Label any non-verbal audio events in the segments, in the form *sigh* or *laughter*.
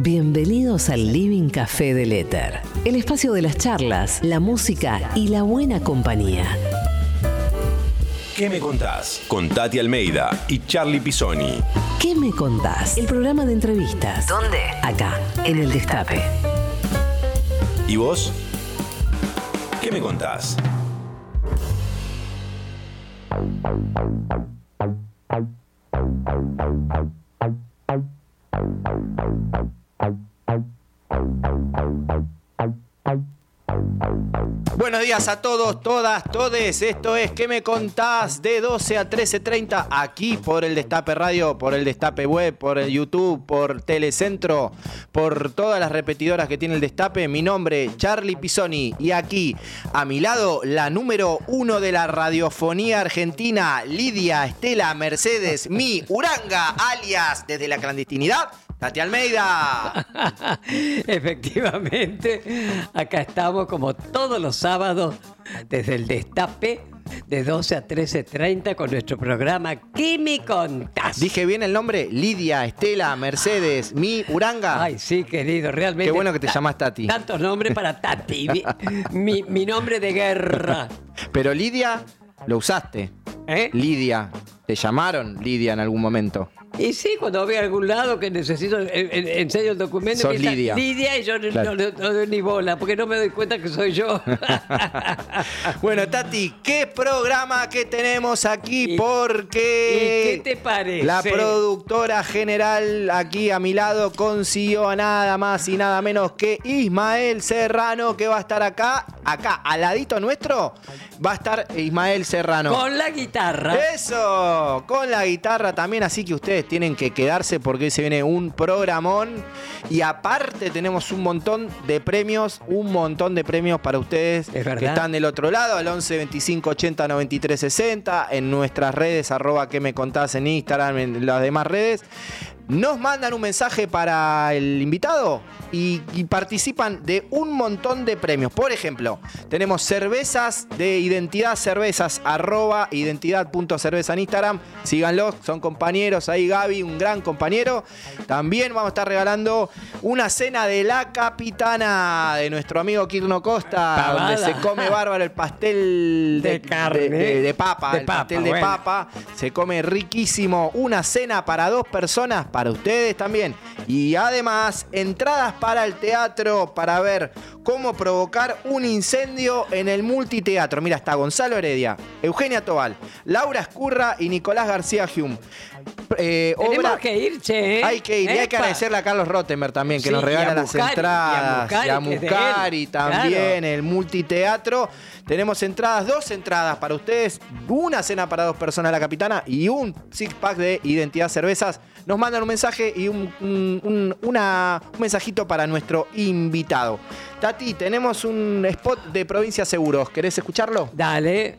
Bienvenidos al Living Café del Éter, el espacio de las charlas, la música y la buena compañía. ¿Qué me contás? Con Tati Almeida y Charlie Pisoni. ¿Qué me contás? El programa de entrevistas. ¿Dónde? Acá, en el Destape. ¿Y vos? ¿Qué me contás? Buenos días a todos, todas, todes. Esto es ¿Qué me contás? De 12 a 13.30 aquí por el Destape Radio, por el Destape Web, por el YouTube, por Telecentro, por todas las repetidoras que tiene el Destape. Mi nombre, Charlie Pisoni. Y aquí, a mi lado, la número uno de la radiofonía argentina, Lidia Estela Mercedes, mi Uranga, alias desde la clandestinidad. Tati Almeida. *laughs* Efectivamente, acá estamos como todos los sábados desde el Destape de 12 a 13.30 con nuestro programa ¿Qué me contás? Dije bien el nombre, Lidia, Estela, Mercedes, mi Uranga. Ay, sí, querido, realmente. Qué bueno que te llamas Tati. Tantos nombres para Tati. mi, *laughs* mi- mi nombre de guerra. Pero Lidia, lo usaste. ¿Eh? Lidia, te llamaron Lidia en algún momento. Y sí, cuando voy a algún lado que necesito, en- en- enseño el documento. Sos Lidia. Lidia y yo no- Claro. no, no doy ni bola, porque no me doy cuenta que soy yo. *laughs* Bueno, Tati, ¿qué programa que tenemos aquí? ¿Y- Porque ¿Y qué te parece? la productora general aquí a mi lado consiguió a nada más y nada menos que Ismael Serrano, que va a estar acá, acá, al ladito nuestro, va a estar Ismael Serrano. Con la guitarra. Eso, con la guitarra también, así que tienen que quedarse porque hoy se viene un programón y aparte tenemos un montón de premios, un montón de premios para ustedes Es que están del otro lado, al 11 25 80 93 60, en nuestras redes, arroba que me contás en Instagram, en las demás redes. Nos mandan un mensaje para el invitado y, y participan de un montón de premios. Por ejemplo, tenemos cervezas de identidad cervezas, arroba identidad.cerveza en Instagram. Síganlos, son compañeros. Ahí Gaby, un gran compañero. También vamos a estar regalando una cena de la capitana de nuestro amigo Kirno Costa, Pavada. donde se come bárbaro el pastel *laughs* De carne. de, de papa, el papa, pastel de papa. Se come riquísimo. Una cena para dos personas, para ustedes también. Y además, entradas para el teatro para ver cómo provocar un incendio en el multiteatro. Mira, está Gonzalo Heredia, Eugenia Tobal, Laura Escurra y Nicolás García Hume. Eh, Tenemos obra- que ir, che. ¿eh? hay que ir, y hay que agradecerle a Carlos Rottenberg también, que Sí, nos regala las Muscari, entradas. y a Muscari, también, Claro. el multiteatro. Tenemos entradas, dos entradas para ustedes, una cena para dos personas la capitana y un six pack de identidad cervezas. Nos mandan un mensaje y un, un- un- una- un mensajito para nuestro invitado. Tati, tenemos un spot de Provincia Seguros. ¿Querés escucharlo? Dale.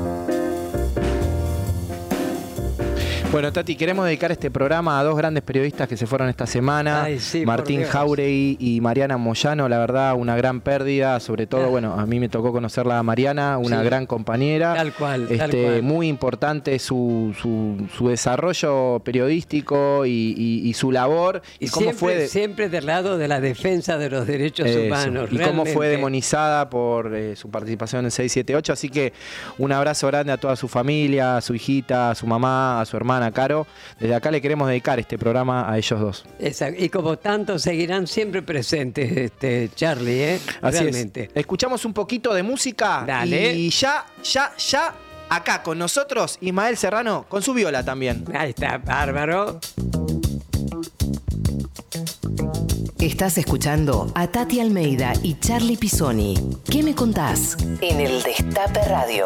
Bueno, Tati, queremos dedicar este programa a dos grandes periodistas que se fueron esta semana. Ay, sí, por Martín. Jauregui y Mariana Moyano, la verdad, una gran pérdida, sobre todo, Ah. bueno, a mí me tocó conocerla a Mariana, una Sí. gran compañera. Tal cual, tal Este, cual. Muy importante su, su- su desarrollo periodístico y, y- y su labor. Y, Y cómo siempre, fue de- siempre del lado de la defensa de los derechos eso, humanos. y cómo fue demonizada por eh, su participación en 678. Así que un abrazo grande a toda su familia, a su hijita, a su mamá, a su hermana Caro. Desde acá le queremos dedicar este programa a ellos dos. Esa- y como tantos seguirán siempre presentes, este, Charlie, ¿eh? Así realmente. es. Escuchamos un poquito de música Dale. y ya, ya, ya, acá con nosotros, Ismael Serrano, con su viola también. Ahí está, bárbaro. Estás escuchando a Tati Almeida y Charlie Pisoni. ¿Qué me contás? En el Destape Radio.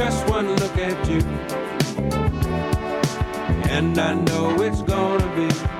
Just one look at you, and I know it's gonna be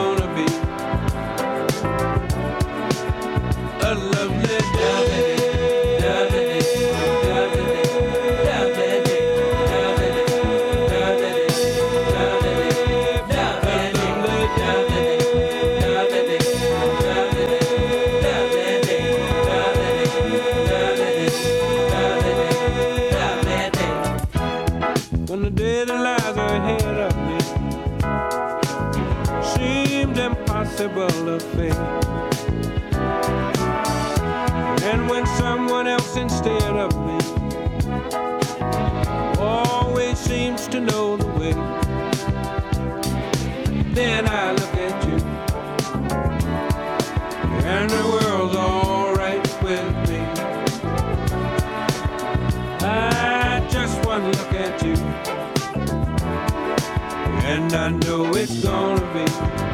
I know it's gonna be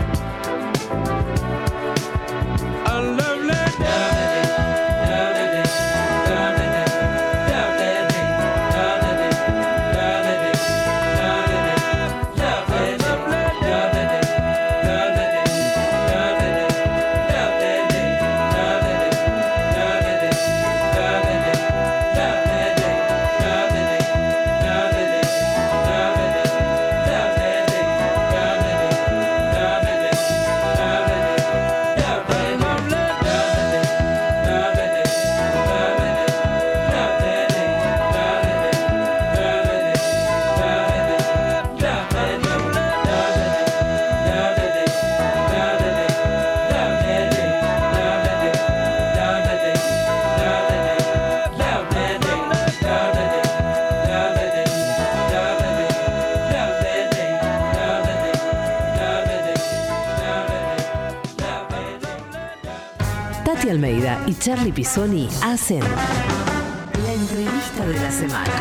y Charlie Pisoni hacen la entrevista de la semana.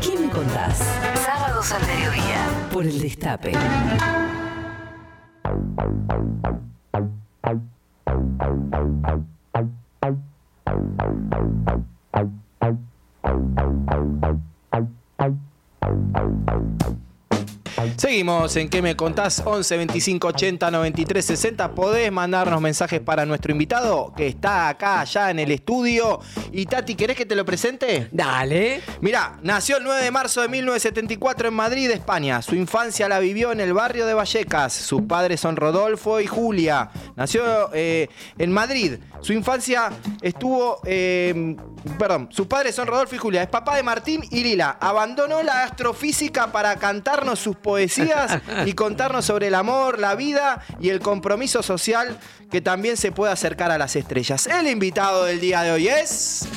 ¿Qué me contás? Sábados al mediodía por el Destape. Seguimos en ¿Qué me contás? 11 25 80 93 60. Podés mandarnos mensajes para nuestro invitado que está acá, ya en el estudio. Y Tati, ¿querés que te lo presente? Dale. Mirá, nació el 9 de marzo de 1974 en Madrid, España. Su infancia la vivió en el barrio de Vallecas. Sus padres son Rodolfo y Julia. Nació eh, en Madrid. Su infancia estuvo. eh, perdón, sus padres son Rodolfo y Julia. Es papá de Martín y Lila. Abandonó la astrofísica para cantarnos sus poesías *laughs* y contarnos sobre el amor, la vida y el compromiso social que también se puede acercar a las estrellas. El invitado del día de hoy es.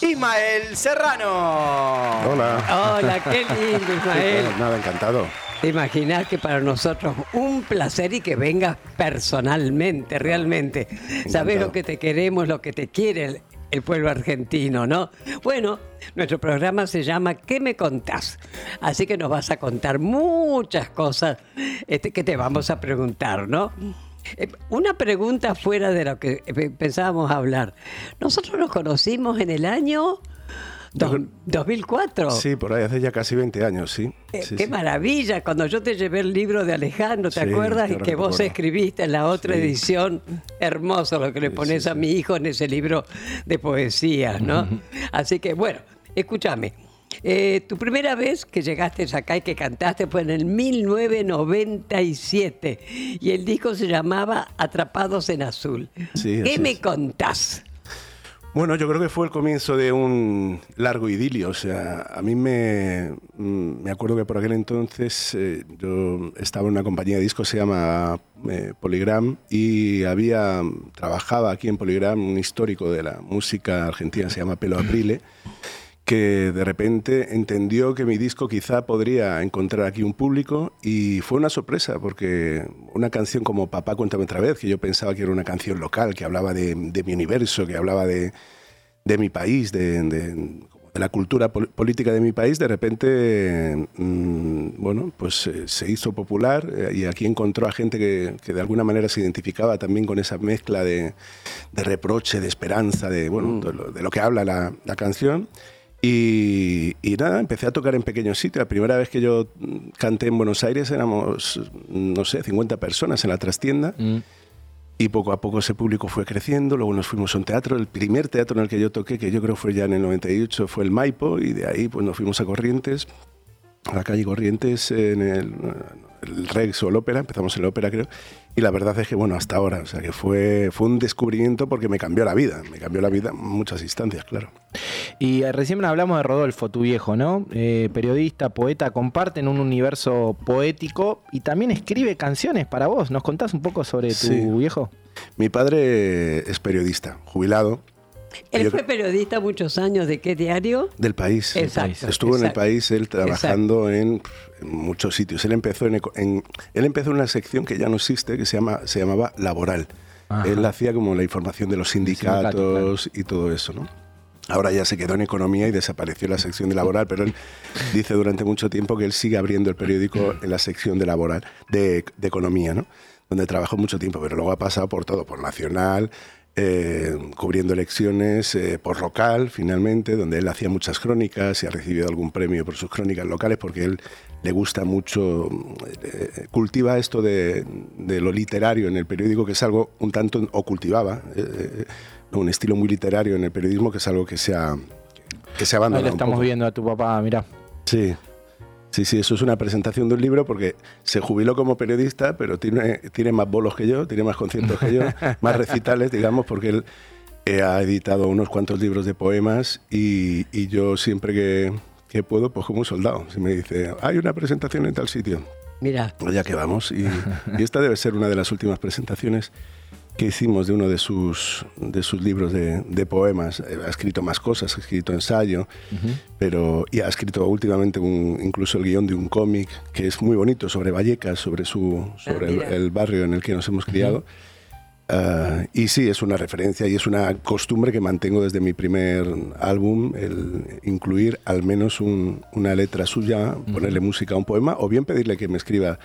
Ismael Serrano. Hola. Hola, qué lindo, *laughs* Ismael. Nada, encantado. Te imaginas que para nosotros un placer y que vengas personalmente, realmente. Sabes lo que te queremos, lo que te quiere el pueblo argentino, ¿no? Bueno, nuestro programa se llama ¿Qué me contás? Así que nos vas a contar muchas cosas este, que te vamos a preguntar, ¿no? Eh, una pregunta fuera de lo que eh, pensábamos hablar. Nosotros nos conocimos en el año 2004. Sí, por ahí hace ya casi 20 años, sí. Eh, qué maravilla, cuando yo te llevé el libro de Alejandro, ¿te acuerdas? Y que vos escribiste en la otra edición, hermoso lo que le pones a mi hijo en ese libro de poesía, ¿no? Así que bueno, escúchame. Eh, tu primera vez que llegaste acá y que cantaste fue en el 1997 y el disco se llamaba Atrapados en Azul. ¿Qué me contás? Bueno, yo creo que fue el comienzo de un largo idilio. O sea, a mí me, mm, me acuerdo que por aquel entonces eh, yo estaba en una compañía de discos, se llama eh, Polygram, y había, trabajaba aquí en Polygram un histórico de la música argentina, se llama Pelo Aprile que de repente entendió que mi disco quizá podría encontrar aquí un público y fue una sorpresa porque una canción como Papá cuéntame otra vez, que yo pensaba que era una canción local, que hablaba de, mi universo, que hablaba de, mi país, de, la cultura política de mi país, de repente, mm, bueno, pues eh, se hizo popular eh, y aquí encontró a gente que, de alguna manera se identificaba también con esa mezcla de, reproche, de esperanza, de, bueno, mm. de, lo, que habla la, la canción. Y, nada, empecé a tocar en pequeños sitios. La primera vez que yo canté en Buenos Aires éramos, no sé, 50 personas en la trastienda. Mm. Y poco a poco ese público fue creciendo. Luego nos fuimos a un teatro. El primer teatro en el que yo toqué, que yo creo fue ya en el 98, fue el Maipo. Y de ahí pues nos fuimos a Corrientes, a la calle Corrientes, en el, el Rex o el Ópera. Empezamos en el Ópera, creo. Y la verdad es que, bueno, hasta ahora, o sea, que fue, fue un descubrimiento porque me cambió la vida, me cambió la vida en muchas instancias, claro. Y eh, recién hablamos de Rodolfo, tu viejo, ¿no? Eh, periodista, poeta, comparten un universo poético y también escribe canciones para vos. ¿Nos contás un poco sobre tu viejo? Mi padre es periodista, jubilado, él fue periodista muchos años, ¿de qué diario? Del país. Exacto. Estuvo en el país él trabajando en, muchos sitios. Él empezó en, él empezó en una sección que ya no existe, que se, llama, se llamaba Laboral. Él hacía como la información de los sindicatos y todo eso, ¿no? Ahora ya se quedó en economía y desapareció la sección de laboral, pero él dice durante mucho tiempo que él sigue abriendo el periódico en la sección de laboral, de, de economía, ¿no? Donde trabajó mucho tiempo, pero luego ha pasado por todo, por Nacional, eh, cubriendo elecciones eh, por local, finalmente, donde él hacía muchas crónicas y ha recibido algún premio por sus crónicas locales, porque él le gusta mucho, eh, cultiva esto de, lo literario en el periódico, que es algo un tanto, o cultivaba, un estilo muy literario en el periodismo, que es algo que se ha, que se abandonado. Ahí estamos viendo a tu papá, mira. Sí, Sí, sí, eso es una presentación de un libro porque se jubiló como periodista, pero tiene, tiene más bolos que yo, tiene más conciertos que yo, *laughs* más recitales, digamos, porque él eh, ha editado unos cuantos libros de poemas y, yo siempre que, puedo, pues como un soldado. Si me dice, hay una presentación en tal sitio. Mira. Ya que vamos. y esta debe ser una de las últimas presentaciones que hicimos de uno de sus, de sus libros de, poemas. Eh, ha escrito más cosas, ha escrito ensayo, pero y ha escrito últimamente incluso el guion de un cómic que es muy bonito sobre Vallecas, sobre, su, sobre ah, el, barrio en el que nos hemos criado. Ah, y sí, es una referencia y es una costumbre que mantengo desde mi primer álbum, el incluir al menos una letra suya, ponerle música a un poema o bien pedirle que me escriba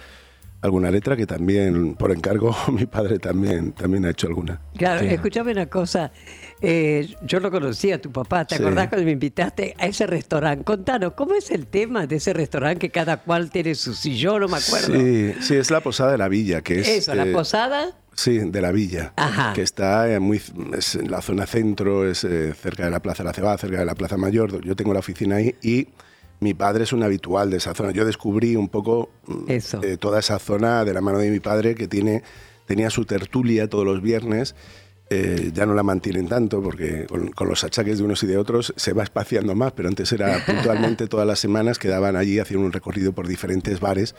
alguna letra que también, por encargo, *laughs* mi padre también, también ha hecho alguna. Claro, escúchame una cosa. Eh, yo lo conocí a tu papá, ¿te acordás cuando me invitaste a ese restaurante? Contanos, ¿cómo es el tema de ese restaurante que cada cual tiene su sillón? No me acuerdo. Sí, sí, es la Posada de la Villa, que es... Eso, la eh, Posada... Sí, de la villa, que está muy, en la zona centro, es eh, cerca de la Plaza de la Cebada, cerca de la Plaza Mayor. Yo tengo la oficina ahí y mi padre es un habitual de esa zona. Yo descubrí un poco mm, eh, toda esa zona de la mano de mi padre que tiene, tenía su tertulia todos los viernes. Eh, ya no la mantienen tanto porque con, los achaques de unos y de otros se va espaciando más, pero antes era *laughs* puntualmente todas las semanas quedaban allí haciendo un recorrido por diferentes bares.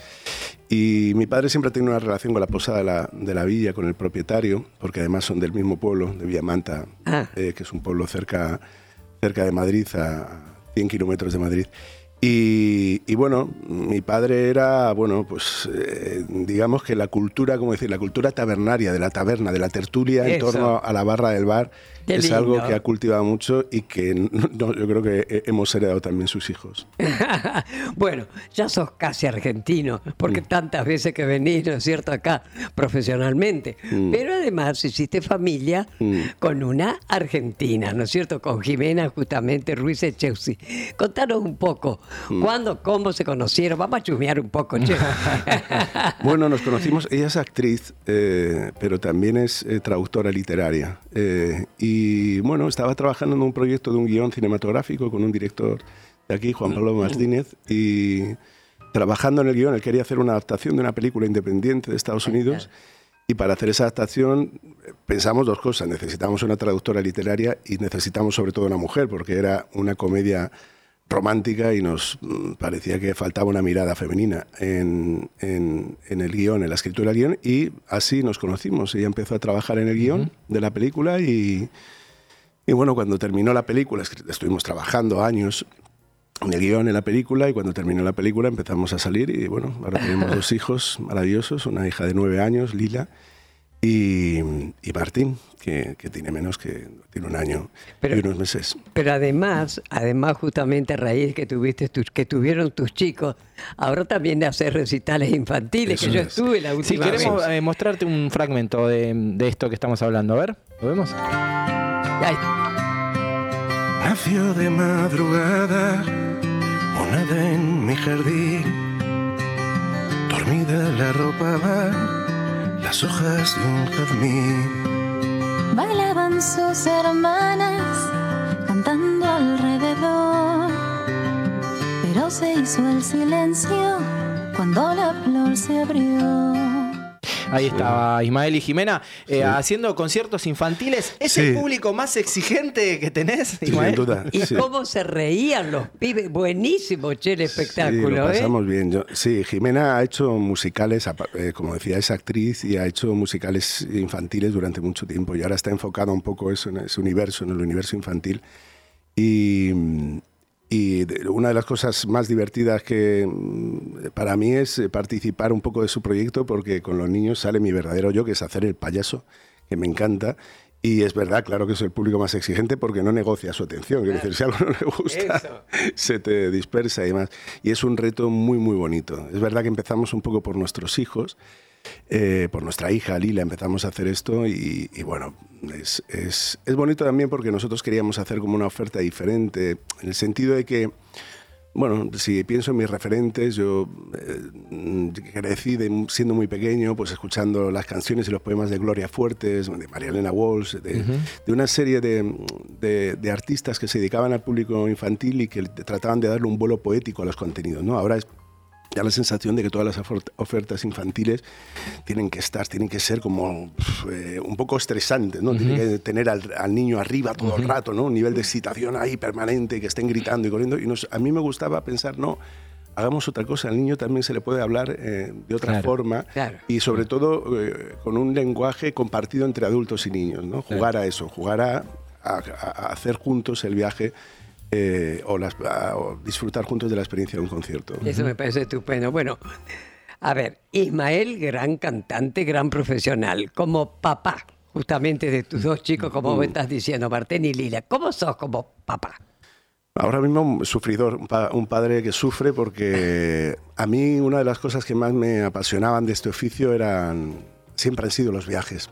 Y mi padre siempre ha tenido una relación con la posada de la, de la villa, con el propietario, porque además son del mismo pueblo, de Villamanta, ah. eh, que es un pueblo cerca, cerca de Madrid, a 100 kilómetros de Madrid. Y, bueno, mi padre era, bueno, pues eh, digamos que la cultura, como decir, la cultura tabernaria, de la taberna, de la tertulia en torno a la barra del bar, Es algo lindo. que ha cultivado mucho y que *laughs* no, yo creo que he- hemos heredado también sus hijos. *laughs* bueno, ya sos casi argentino, Mm. porque tantas veces que venís, ¿no es cierto?, acá profesionalmente. Mm. Pero además hiciste familia con una argentina, ¿no es cierto?, con Jimena justamente Ruiz Echeusi. Contanos un poco, Mm. ¿cuándo, cómo se conocieron? Vamos a chusmear un poco, che. *laughs* Bueno, nos conocimos, ella es actriz, eh, pero también es eh, traductora literaria. Eh, y bueno, estaba trabajando en un proyecto de un guion cinematográfico con un director de aquí, Juan Pablo Martínez, y trabajando en el guion, él quería hacer una adaptación de una película independiente de Estados Unidos. Y para hacer esa adaptación eh, pensamos dos cosas. Necesitamos una traductora literaria y necesitamos sobre todo una mujer, porque era una comedia romántica y nos mm, parecía que faltaba una mirada femenina en, en- en el guion, en la escritura del guion, y así nos conocimos. Ella empezó a trabajar en el guion de la película y, y bueno, cuando terminó la película, estuvimos trabajando años en el guion, en la película, y cuando terminó la película empezamos a salir y bueno, ahora tenemos *laughs* dos hijos maravillosos, una hija de nueve años, Lila, y, y Martín, que, que tiene menos que, tiene un año Pero- y unos meses. Pero además, además justamente a raíz que tuviste tus, que tuvieron tus chicos, ahora también hacer recitales infantiles, Eso que yo es. estuve la Sí, última queremos vez. eh, mostrarte un fragmento de, de esto que estamos hablando. A ver, ¿lo vemos? Ay, Nació de madrugada una en mi jardín. Dormida la arropaban las hojas de un. Bailaban sus hermanas cantando alrededor, pero se hizo el silencio cuando la flor se abrió. Ahí estaba Ismael y Jimena eh, haciendo conciertos infantiles. ¿Es el Sí. público más exigente que tenés, Sí, Ismael? sin duda. Y sí. cómo se reían los pibes. Buenísimo, che, el Sí, espectáculo, lo ¿eh? pasamos bien. Yo- sí, Jimena ha hecho musicales, eh, como decía, es actriz y ha hecho musicales infantiles durante mucho tiempo y ahora está enfocada un poco eso en ese universo, en el universo infantil. Y, y una de las cosas más divertidas que mm, para mí es eh, participar un poco de su proyecto porque con los niños sale mi verdadero yo, que es hacer el payaso, que me encanta. Y es verdad, claro que soy el público más exigente porque no negocia su atención. Quiero decir, si algo no le gusta, Eso. se te dispersa y demás. Y es un reto muy, muy bonito. Es verdad que empezamos un poco por nuestros hijos, eh, por nuestra hija Lila empezamos a hacer esto y, y bueno, es, es, es bonito también porque nosotros queríamos hacer como una oferta diferente, en el sentido de que, bueno, si pienso en mis referentes, yo eh, crecí de- siendo muy pequeño, pues escuchando las canciones y los poemas de Gloria Fuertes, de María Elena Walsh, de, de una serie de, de- de artistas que se dedicaban al público infantil y que trataban de darle un vuelo poético a los contenidos. ¿no? Ahora es da la sensación de que todas las ofer- ofertas infantiles tienen que estar, tienen que ser como eh, un poco estresantes, ¿no? Tienen que tener al, al niño arriba todo el rato, ¿no? Un nivel de excitación ahí permanente, que estén gritando y corriendo. Y nos- a mí me gustaba pensar, no, hagamos otra cosa, al niño también se le puede hablar eh, de otra Claro, forma claro. y sobre todo eh, con un lenguaje compartido entre adultos y niños, ¿no? Jugar a eso, jugar a, a- a hacer juntos el viaje eh, o, las- o disfrutar juntos de la experiencia de un concierto. Eso me parece estupendo. Bueno, a ver, Ismael, gran cantante, gran profesional, como papá, justamente de tus dos chicos, como Mm. me estás diciendo, Martín y Lila. ¿Cómo sos como papá? Ahora mismo un sufridor, un, pa- un padre que sufre porque a mí una de las cosas que más me apasionaban de este oficio eran, siempre han sido los viajes,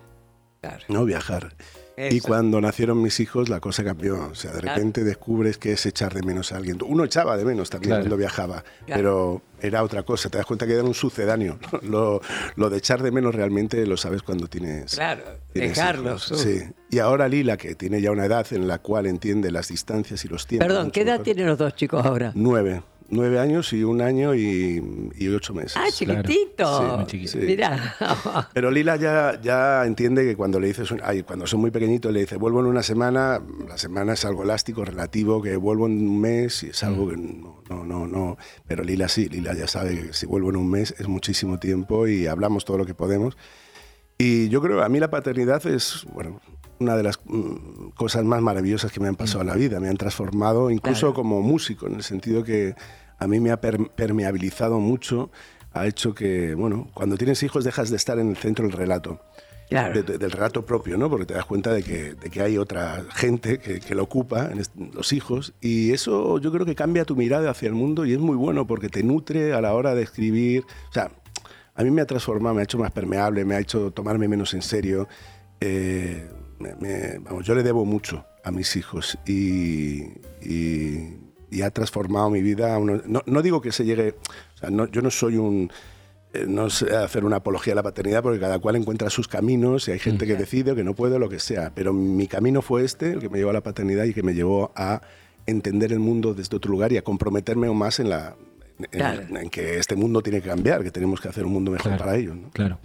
Claro. ¿no? Viajar. Y cuando nacieron mis hijos la cosa cambió. O sea, de Claro. repente descubres que es echar de menos a alguien. Uno echaba de menos también Claro. cuando viajaba, Claro. pero era otra cosa. Te das cuenta que era un sucedáneo. *laughs* Lo, lo de echar de menos realmente lo sabes cuando tienes Claro, tienes dejarlos. hijos. Sí. Y ahora Lila, que tiene ya una edad en la cual entiende las distancias y los tiempos. Perdón, ¿qué edad mejor. tienen los dos chicos ahora? Nueve. Nueve años y un año y, y ocho meses. Ah, Claro. chiquitito. Sí, muy chiquito. Sí. Mira. *laughs* Pero Lila ya, ya entiende que cuando le dices, un- ay, cuando son muy pequeñitos, le dice, vuelvo en una semana, la semana es algo elástico, relativo, que vuelvo en un mes y es algo que no, no, no, no. Pero Lila sí, Lila ya sabe que si vuelvo en un mes es muchísimo tiempo y hablamos todo lo que podemos. Y yo creo, a mí la paternidad es, bueno, una de las mm, cosas más maravillosas que me han pasado en la vida. Me han transformado incluso Claro. como músico, en el sentido que a mí me ha per- permeabilizado mucho, ha hecho que, bueno, cuando tienes hijos dejas de estar en el centro del relato. Claro. de- de- del relato propio, ¿no? Porque te das cuenta de que, de que hay otra gente que, que lo ocupa, en los hijos, y eso yo creo que cambia tu mirada hacia el mundo y es muy bueno porque te nutre a la hora de escribir. O sea, a mí me ha transformado, me ha hecho más permeable, me ha hecho tomarme menos en serio. Eh, me- me- vamos, yo le debo mucho a mis hijos y, y- y ha transformado mi vida. uno- no, no digo que se llegue, o sea, no- yo no soy un, eh, no sé hacer una apología a la paternidad porque cada cual encuentra sus caminos y hay gente que decide o que no puede o lo que sea. Pero mi camino fue este, el que me llevó a la paternidad y que me llevó a entender el mundo desde otro lugar y a comprometerme aún más en, la, Claro. en que este mundo tiene que cambiar, que tenemos que hacer un mundo mejor Claro. para ellos. ¿no? Claro.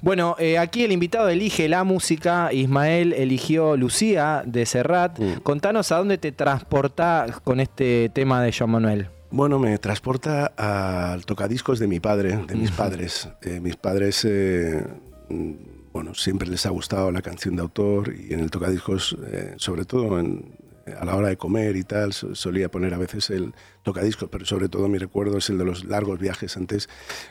Bueno, eh, aquí el invitado elige la música. Ismael eligió Lucía de Serrat. Mm. Contanos a dónde te transportás con este tema de Joan Manuel. Bueno, me transporta al tocadiscos de mi padre, de mis padres. Eh, mis padres, eh, mm, bueno, siempre les ha gustado la canción de autor y en el tocadiscos, sobre todo en- a la hora de comer y tal, so- solía poner a veces el tocadiscos, pero sobre todo mi recuerdo es el de los largos viajes. Antes,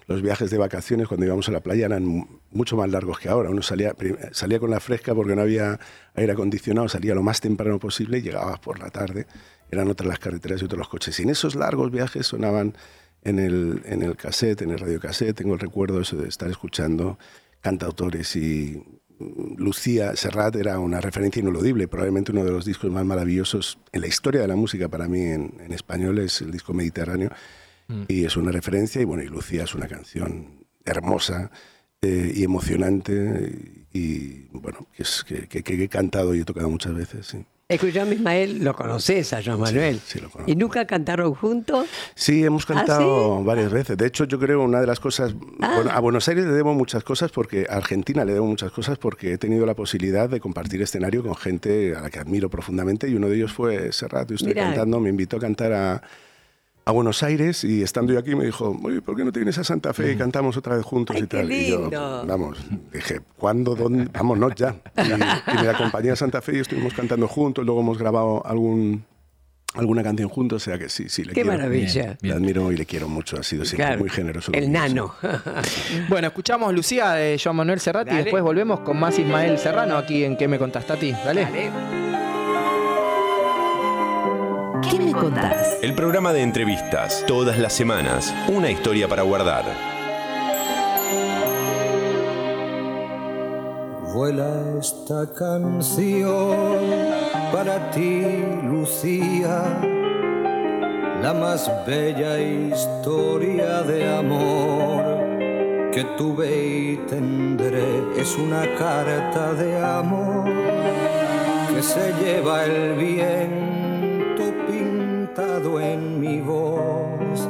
los viajes de vacaciones cuando íbamos a la playa eran mu- mucho más largos que ahora. Uno salía, salía con la fresca porque no había aire acondicionado, salía lo más temprano posible y llegabas por la tarde. Eran otras las carreteras y otros los coches. Y en esos largos viajes sonaban en el, en el cassette, en el radio cassette, tengo el recuerdo de estar escuchando cantautores y Lucía Serrat era una referencia ineludible, probablemente uno de los discos más maravillosos en la historia de la música para mí en, en español es el disco Mediterráneo y es una referencia y bueno, y Lucía es una canción hermosa eh, y emocionante y, y, bueno, que, es, que, que- que he cantado y he tocado muchas veces, sí. Escuchame, Ismael, lo conoces a Joan Manuel. sí, lo conozco. ¿Y nunca cantaron juntos? Sí, hemos ¿Ah, cantado sí? varias veces. De hecho, yo creo una de las cosas. Ah. bueno, a Buenos Aires le debo muchas cosas porque. A Argentina le debo muchas cosas porque he tenido la posibilidad de compartir escenario con gente a la que admiro profundamente y uno de ellos fue Serrat. Estoy Mira. cantando, me invitó a cantar a, a Buenos Aires y estando yo aquí me dijo, Oye, ¿por qué no te vienes a Santa Fe y cantamos otra vez juntos. Ay, y qué tal? Y yo, vamos, dije, ¿cuándo? ¿Dónde? Vámonos ya. Y, y me acompañé a Santa Fe y estuvimos cantando juntos, luego hemos grabado algún, alguna canción juntos, o sea que sí, sí, le Qué quiero. maravilla. Le admiro y le quiero mucho, ha sido siempre Claro, muy generoso. El nano. *laughs* Bueno, escuchamos Lucía de Joan Manuel Serrat y Dale. después volvemos con más Ismael Serrano aquí en ¿Qué me contaste a ti? Dale. Dale. ¿Qué me contás? El programa de entrevistas, todas las semanas, una historia para guardar. Vuela esta canción para ti, Lucía, la más bella historia de amor que tuve y tendré. Es una carta de amor que se lleva el pintado en mi voz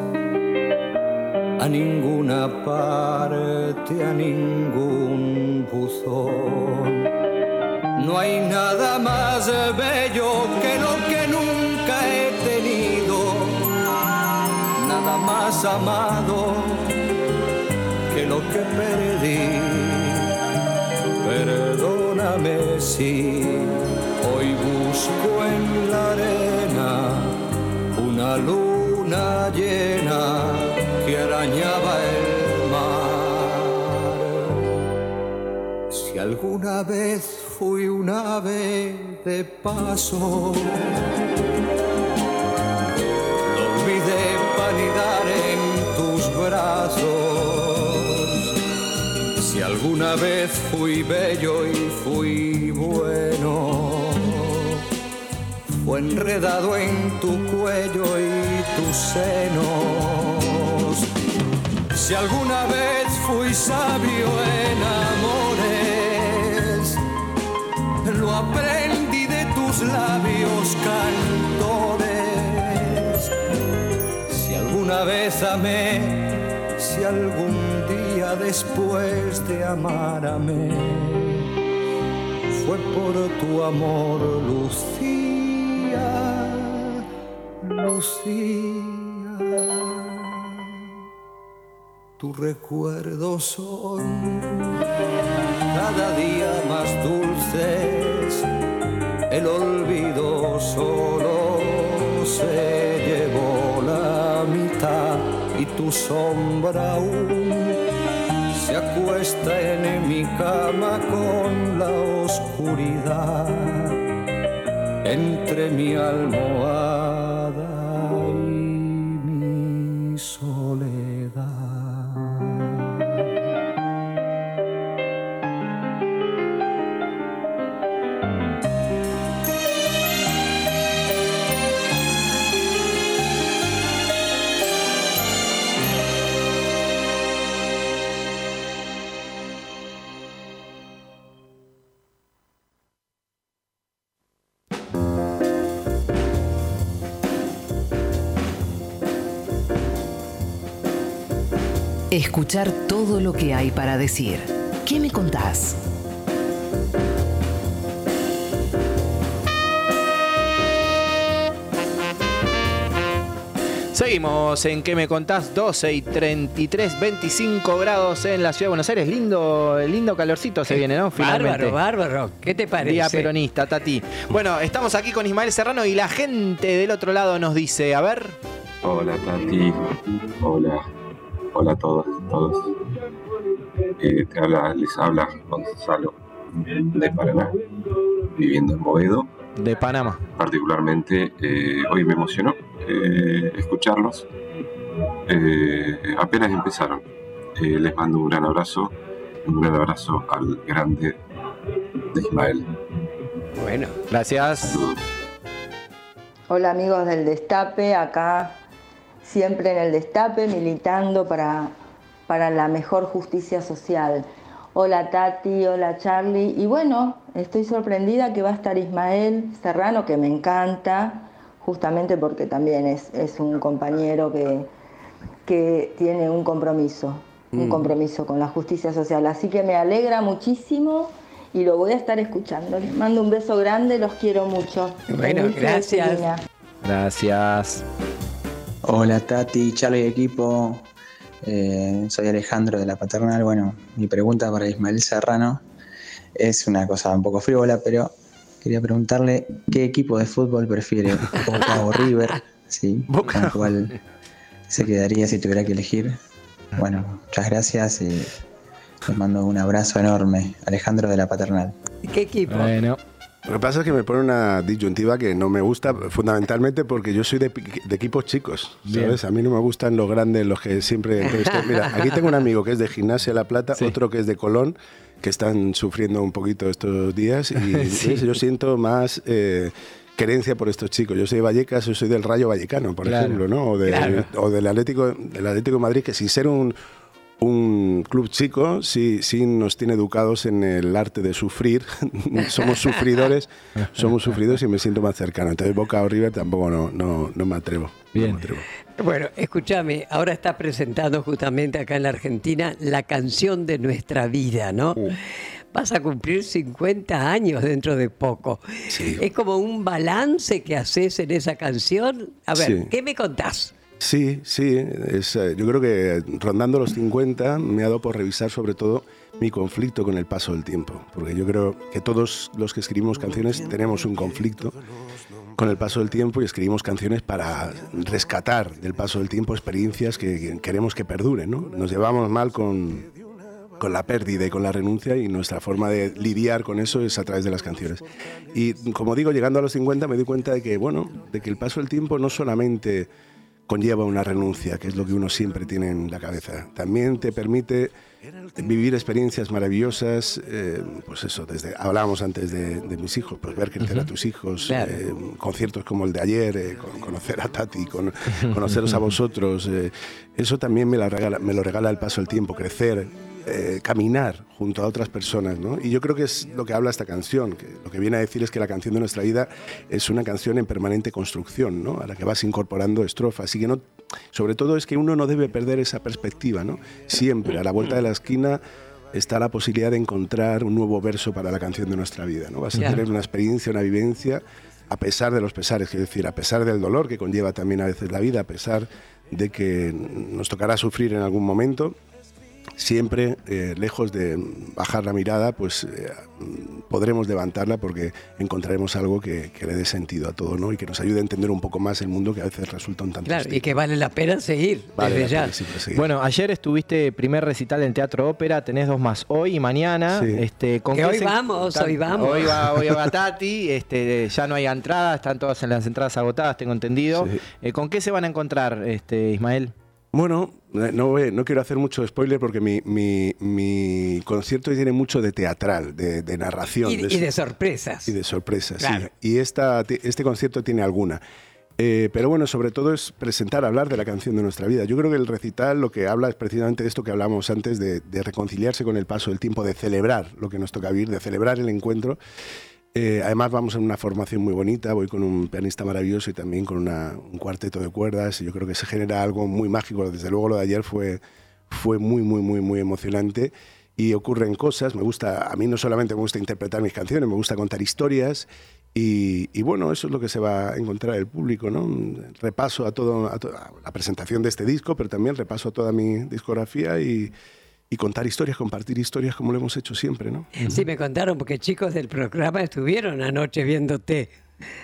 a ninguna parte, a ningún buzón. No hay nada más bello que lo que nunca he tenido, nada más amado que lo que perdí. Perdóname si hoy busco en la arena una luna llena que arañaba el mar. Si alguna vez fui un ave de paso, lo olvidé para anidar en tus brazos. Si alguna vez fui bello y fui bueno, fue enredado en tu cuello y tus senos. Si alguna vez fui sabio en amores, lo aprendí de tus labios cantores. Si alguna vez amé, si algún día después de amar fue por tu amor, Lucía, Lucía. Tus recuerdos son cada día más dulces, el olvido solo se llevó la mitad y tu sombra aún se acuesta en mi cama con la oscuridad entre mi almohada Escuchar todo lo que hay para decir. ¿Qué me contás? Seguimos en ¿Qué me contás? 12 y 33, 25 grados en la ciudad de Buenos Aires. Lindo, lindo calorcito se viene, ¿no? Finalmente. Bárbaro, bárbaro. ¿Qué te parece? Día peronista, Tati. Bueno, estamos aquí con Ismael Serrano y la gente del otro lado nos dice, a ver. Hola Tati, hola, hola a todos, todos. Eh, te habla, les habla Gonzalo de Paraná, viviendo en Boedo. De Panamá. Particularmente eh, hoy me emocionó eh, escucharlos. Eh, apenas empezaron. Eh, les mando un gran abrazo, un gran abrazo al grande de Ismael. Bueno, gracias. Hola amigos del Destape, acá siempre en el Destape militando para, para la mejor justicia social. Hola Tati, hola Charlie. Y bueno, estoy sorprendida que va a estar Ismael Serrano, que me encanta, justamente porque también es, es un compañero que, que tiene un compromiso, un Mm. compromiso con la justicia social. Así que me alegra muchísimo y lo voy a estar escuchando. Les mando un beso grande, los quiero mucho. Bueno, gracias. Gracias. Hola Tati, Charlie y equipo. Eh, soy Alejandro de la Paternal. Bueno, mi pregunta para Ismael Serrano es una cosa un poco frívola, pero quería preguntarle qué equipo de fútbol prefiere, *laughs* Boca o River, ¿sí? Con cuál se quedaría si tuviera que elegir. Bueno, muchas gracias y les mando un abrazo enorme. Alejandro de la Paternal. ¿Qué equipo? Bueno. Lo que pasa es que me pone una disyuntiva que no me gusta fundamentalmente porque yo soy de, de equipos chicos, Bien. ¿sabes? A mí no me gustan los grandes, los que siempre. Mira, *laughs* aquí tengo un amigo que es de Gimnasia La Plata, otro que es de Colón, que están sufriendo un poquito estos días y *laughs* Sí. yo siento más... eh, querencia por estos chicos. Yo soy de Vallecas, yo soy del Rayo Vallecano, por Claro. ejemplo, ¿no? O, de- Claro. o del Atlético del Atlético de Madrid, que sin ser un, un club chico, sí, sí nos tiene educados en el arte de sufrir. *laughs* somos sufridores, somos sufridores y me siento más cercano. Entonces Boca o River tampoco no, no, no me atrevo. Bien. Bueno, escúchame, ahora está presentando justamente acá en la Argentina la canción de nuestra vida, ¿no? Vas a cumplir 50 años dentro de poco. Es como un balance que haces en esa canción. A ver, Sí. ¿qué me contás? Sí, sí. eh, yo creo que rondando los 50 me ha dado por revisar sobre todo mi conflicto con el paso del tiempo. Porque yo creo que todos los que escribimos canciones tenemos un conflicto con el paso del tiempo y escribimos canciones para rescatar del paso del tiempo experiencias que queremos que perduren. ¿no? Nos llevamos mal con, con la pérdida y con la renuncia y nuestra forma de lidiar con eso es a través de las canciones. Y como digo, llegando a los 50 me di cuenta de que, bueno, de que el paso del tiempo no solamente conlleva una renuncia, que es lo que uno siempre tiene en la cabeza. También te permite vivir experiencias maravillosas, eh, pues eso, desde hablábamos antes de, de mis hijos, pues ver crecer a tus hijos, Claro. eh, conciertos como el de ayer, eh, con- conocer a Tati, con- *laughs* conoceros a vosotros, eh, eso también me, la regala, me lo regala el paso del tiempo, crecer, eh, caminar junto a otras personas, ¿no? Y yo creo que es lo que habla esta canción, que lo que viene a decir es que la canción de nuestra vida es una canción en permanente construcción, ¿no? A la que vas incorporando estrofas y que no, sobre todo es que uno no debe perder esa perspectiva, ¿no? Siempre a la vuelta de la esquina está la posibilidad de encontrar un nuevo verso para la canción de nuestra vida, ¿no? Vas a tener una experiencia, una vivencia a pesar de los pesares, quiero decir, a pesar del dolor que conlleva también a veces la vida, a pesar de que nos tocará sufrir en algún momento, siempre, eh, lejos de bajar la mirada, pues eh, podremos levantarla porque encontraremos algo que, que le dé sentido a todo, ¿no? Y que nos ayude a entender un poco más el mundo que a veces resulta un tanto Claro, hostil. y que vale la pena seguir Vale desde la ya. pena siempre seguir. Bueno, ayer estuviste primer recital en Teatro Ópera, tenés dos más hoy y mañana. Sí. Este, ¿con Que hoy se- vamos, hoy vamos. Hoy va, hoy va Tati, este, ya no hay entradas, están todas en las entradas agotadas, tengo entendido. Sí. Eh, ¿Con qué se van a encontrar, este, Ismael? Bueno, eh, no, no quiero hacer mucho spoiler porque mi, mi- mi concierto tiene mucho de teatral, de, de narración. Y, y de sorpresas. y de sorpresas, sí. Y esta, este concierto tiene alguna. Eh, pero bueno, sobre todo es presentar, hablar de la canción de nuestra vida. Yo creo que el recital lo que habla es precisamente de esto que hablamos antes, de, de reconciliarse con el paso del tiempo, de celebrar lo que nos toca vivir, de celebrar el encuentro. Eh, además vamos en una formación muy bonita, voy con un pianista maravilloso y también con una- un cuarteto de cuerdas y yo creo que se genera algo muy mágico. Desde luego lo de ayer fue, fue muy, muy, muy, muy emocionante y ocurren cosas. Me gusta, a mí no solamente me gusta interpretar mis canciones, me gusta contar historias y, y bueno, eso es lo que se va a encontrar el público, ¿no? Repaso a todo, a toda la presentación de este disco, pero también repaso a toda mi discografía y, y contar historias, compartir historias como lo hemos hecho siempre, ¿no? Sí, me contaron, porque chicos del programa estuvieron anoche viéndote.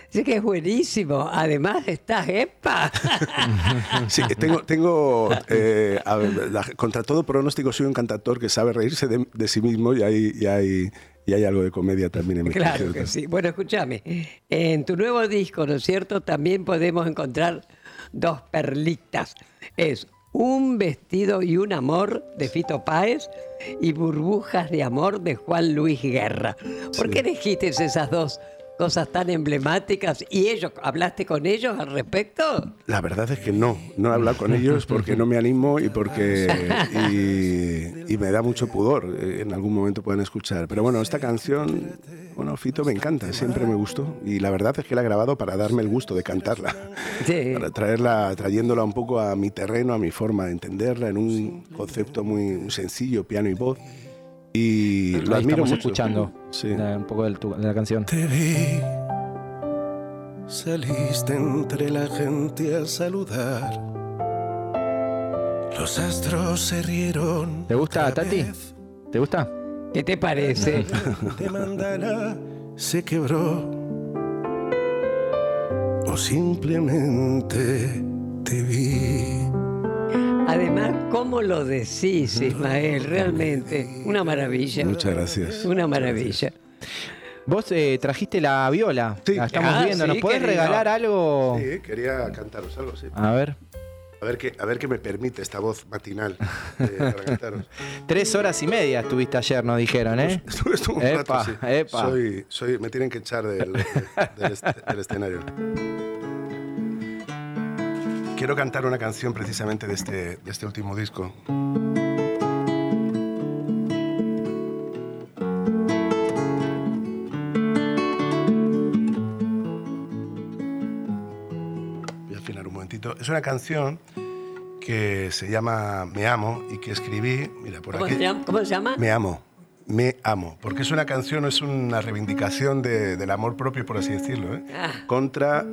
Así que es buenísimo. Además estás EPA. *laughs* Sí, tengo, tengo eh, a ver, la- contra todo pronóstico, soy un cantautor que sabe reírse de, de sí mismo y hay, y, hay, y hay algo de comedia también en mi Claro concierto. que sí. Bueno, escúchame. En tu nuevo disco, ¿no es cierto? También podemos encontrar dos perlitas. Es Un vestido y un amor de Fito Páez y Burbujas de amor de Juan Luis Guerra. ¿Por qué elegiste esas dos cosas tan emblemáticas? ¿Y ellos, hablaste con ellos al respecto? La verdad es que no, no he hablado con ellos porque no me animo y porque y, y me da mucho pudor. eh, En algún momento pueden escuchar. Pero bueno, esta canción, bueno, Fito me encanta, siempre me gustó y la verdad es que la he grabado para darme el gusto de cantarla, Sí. para traerla, trayéndola un poco a mi terreno, a mi forma de entenderla en un concepto muy sencillo, piano y voz. Y lo Ahí admiro estamos mucho. escuchando Sí. la- un poco del tu- de la canción. Te vi, saliste entre la gente a saludar. Los astros se rieron. ¿Te gusta, Tati? ¿Te gusta? ¿Qué te parece? *laughs* De mandala se quebró. O simplemente te vi. Además, ¿cómo lo decís, Ismael? Realmente, una maravilla. Muchas gracias. Una maravilla. Vos eh, trajiste la viola, la estamos Ah, viendo. ¿Nos sí, podés querido. regalar algo? Sí, quería cantaros algo, sí. A ver. A ver qué, a ver qué me permite esta voz matinal eh, para cantaros. *laughs* Tres horas y media estuviste ayer, nos dijeron, ¿eh? Estuve, estuve un Epa, rato, sí. epa. Soy, soy, me tienen que echar del, del escenario. Quiero cantar una canción precisamente de este, de este último disco. Voy a afinar un momentito. Es una canción que se llama Me Amo y que escribí, mira, por ¿Cómo aquí. se llama? ¿Cómo se llama? Me amo, me amo, porque es una canción, es una reivindicación de- del amor propio, por así decirlo, ¿eh? Ah. contra...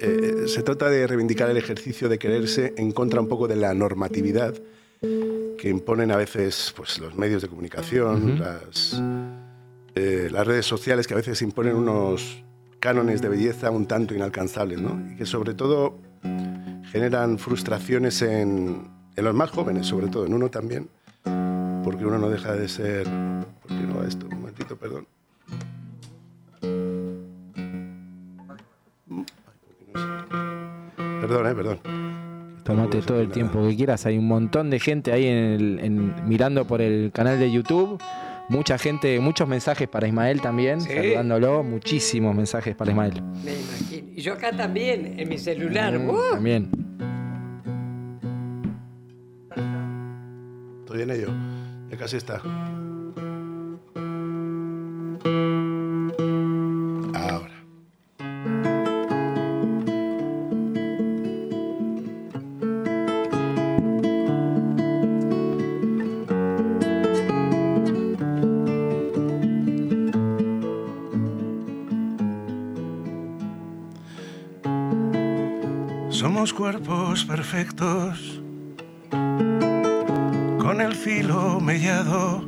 eh, se trata de reivindicar el ejercicio de quererse en contra un poco de la normatividad que imponen a veces pues, los medios de comunicación, las, eh, las redes sociales que a veces imponen unos cánones de belleza un tanto inalcanzables, ¿no? Y que sobre todo generan frustraciones en, en los más jóvenes, sobre todo, en uno también, porque uno no deja de ser... ¿Por qué no va esto? Un momentito, perdón. Perdón, eh, perdón. Tomate todo el tiempo que quieras. Hay un montón de gente ahí en el- en- mirando por el canal de YouTube. Mucha gente, muchos mensajes para Ismael también, Sí. saludándolo. Muchísimos mensajes para Ismael. Me imagino. Y yo acá también, en mi celular. Mm, ¡Uh! También. Estoy en ello. Ya casi está. Perfectos con el filo mellado.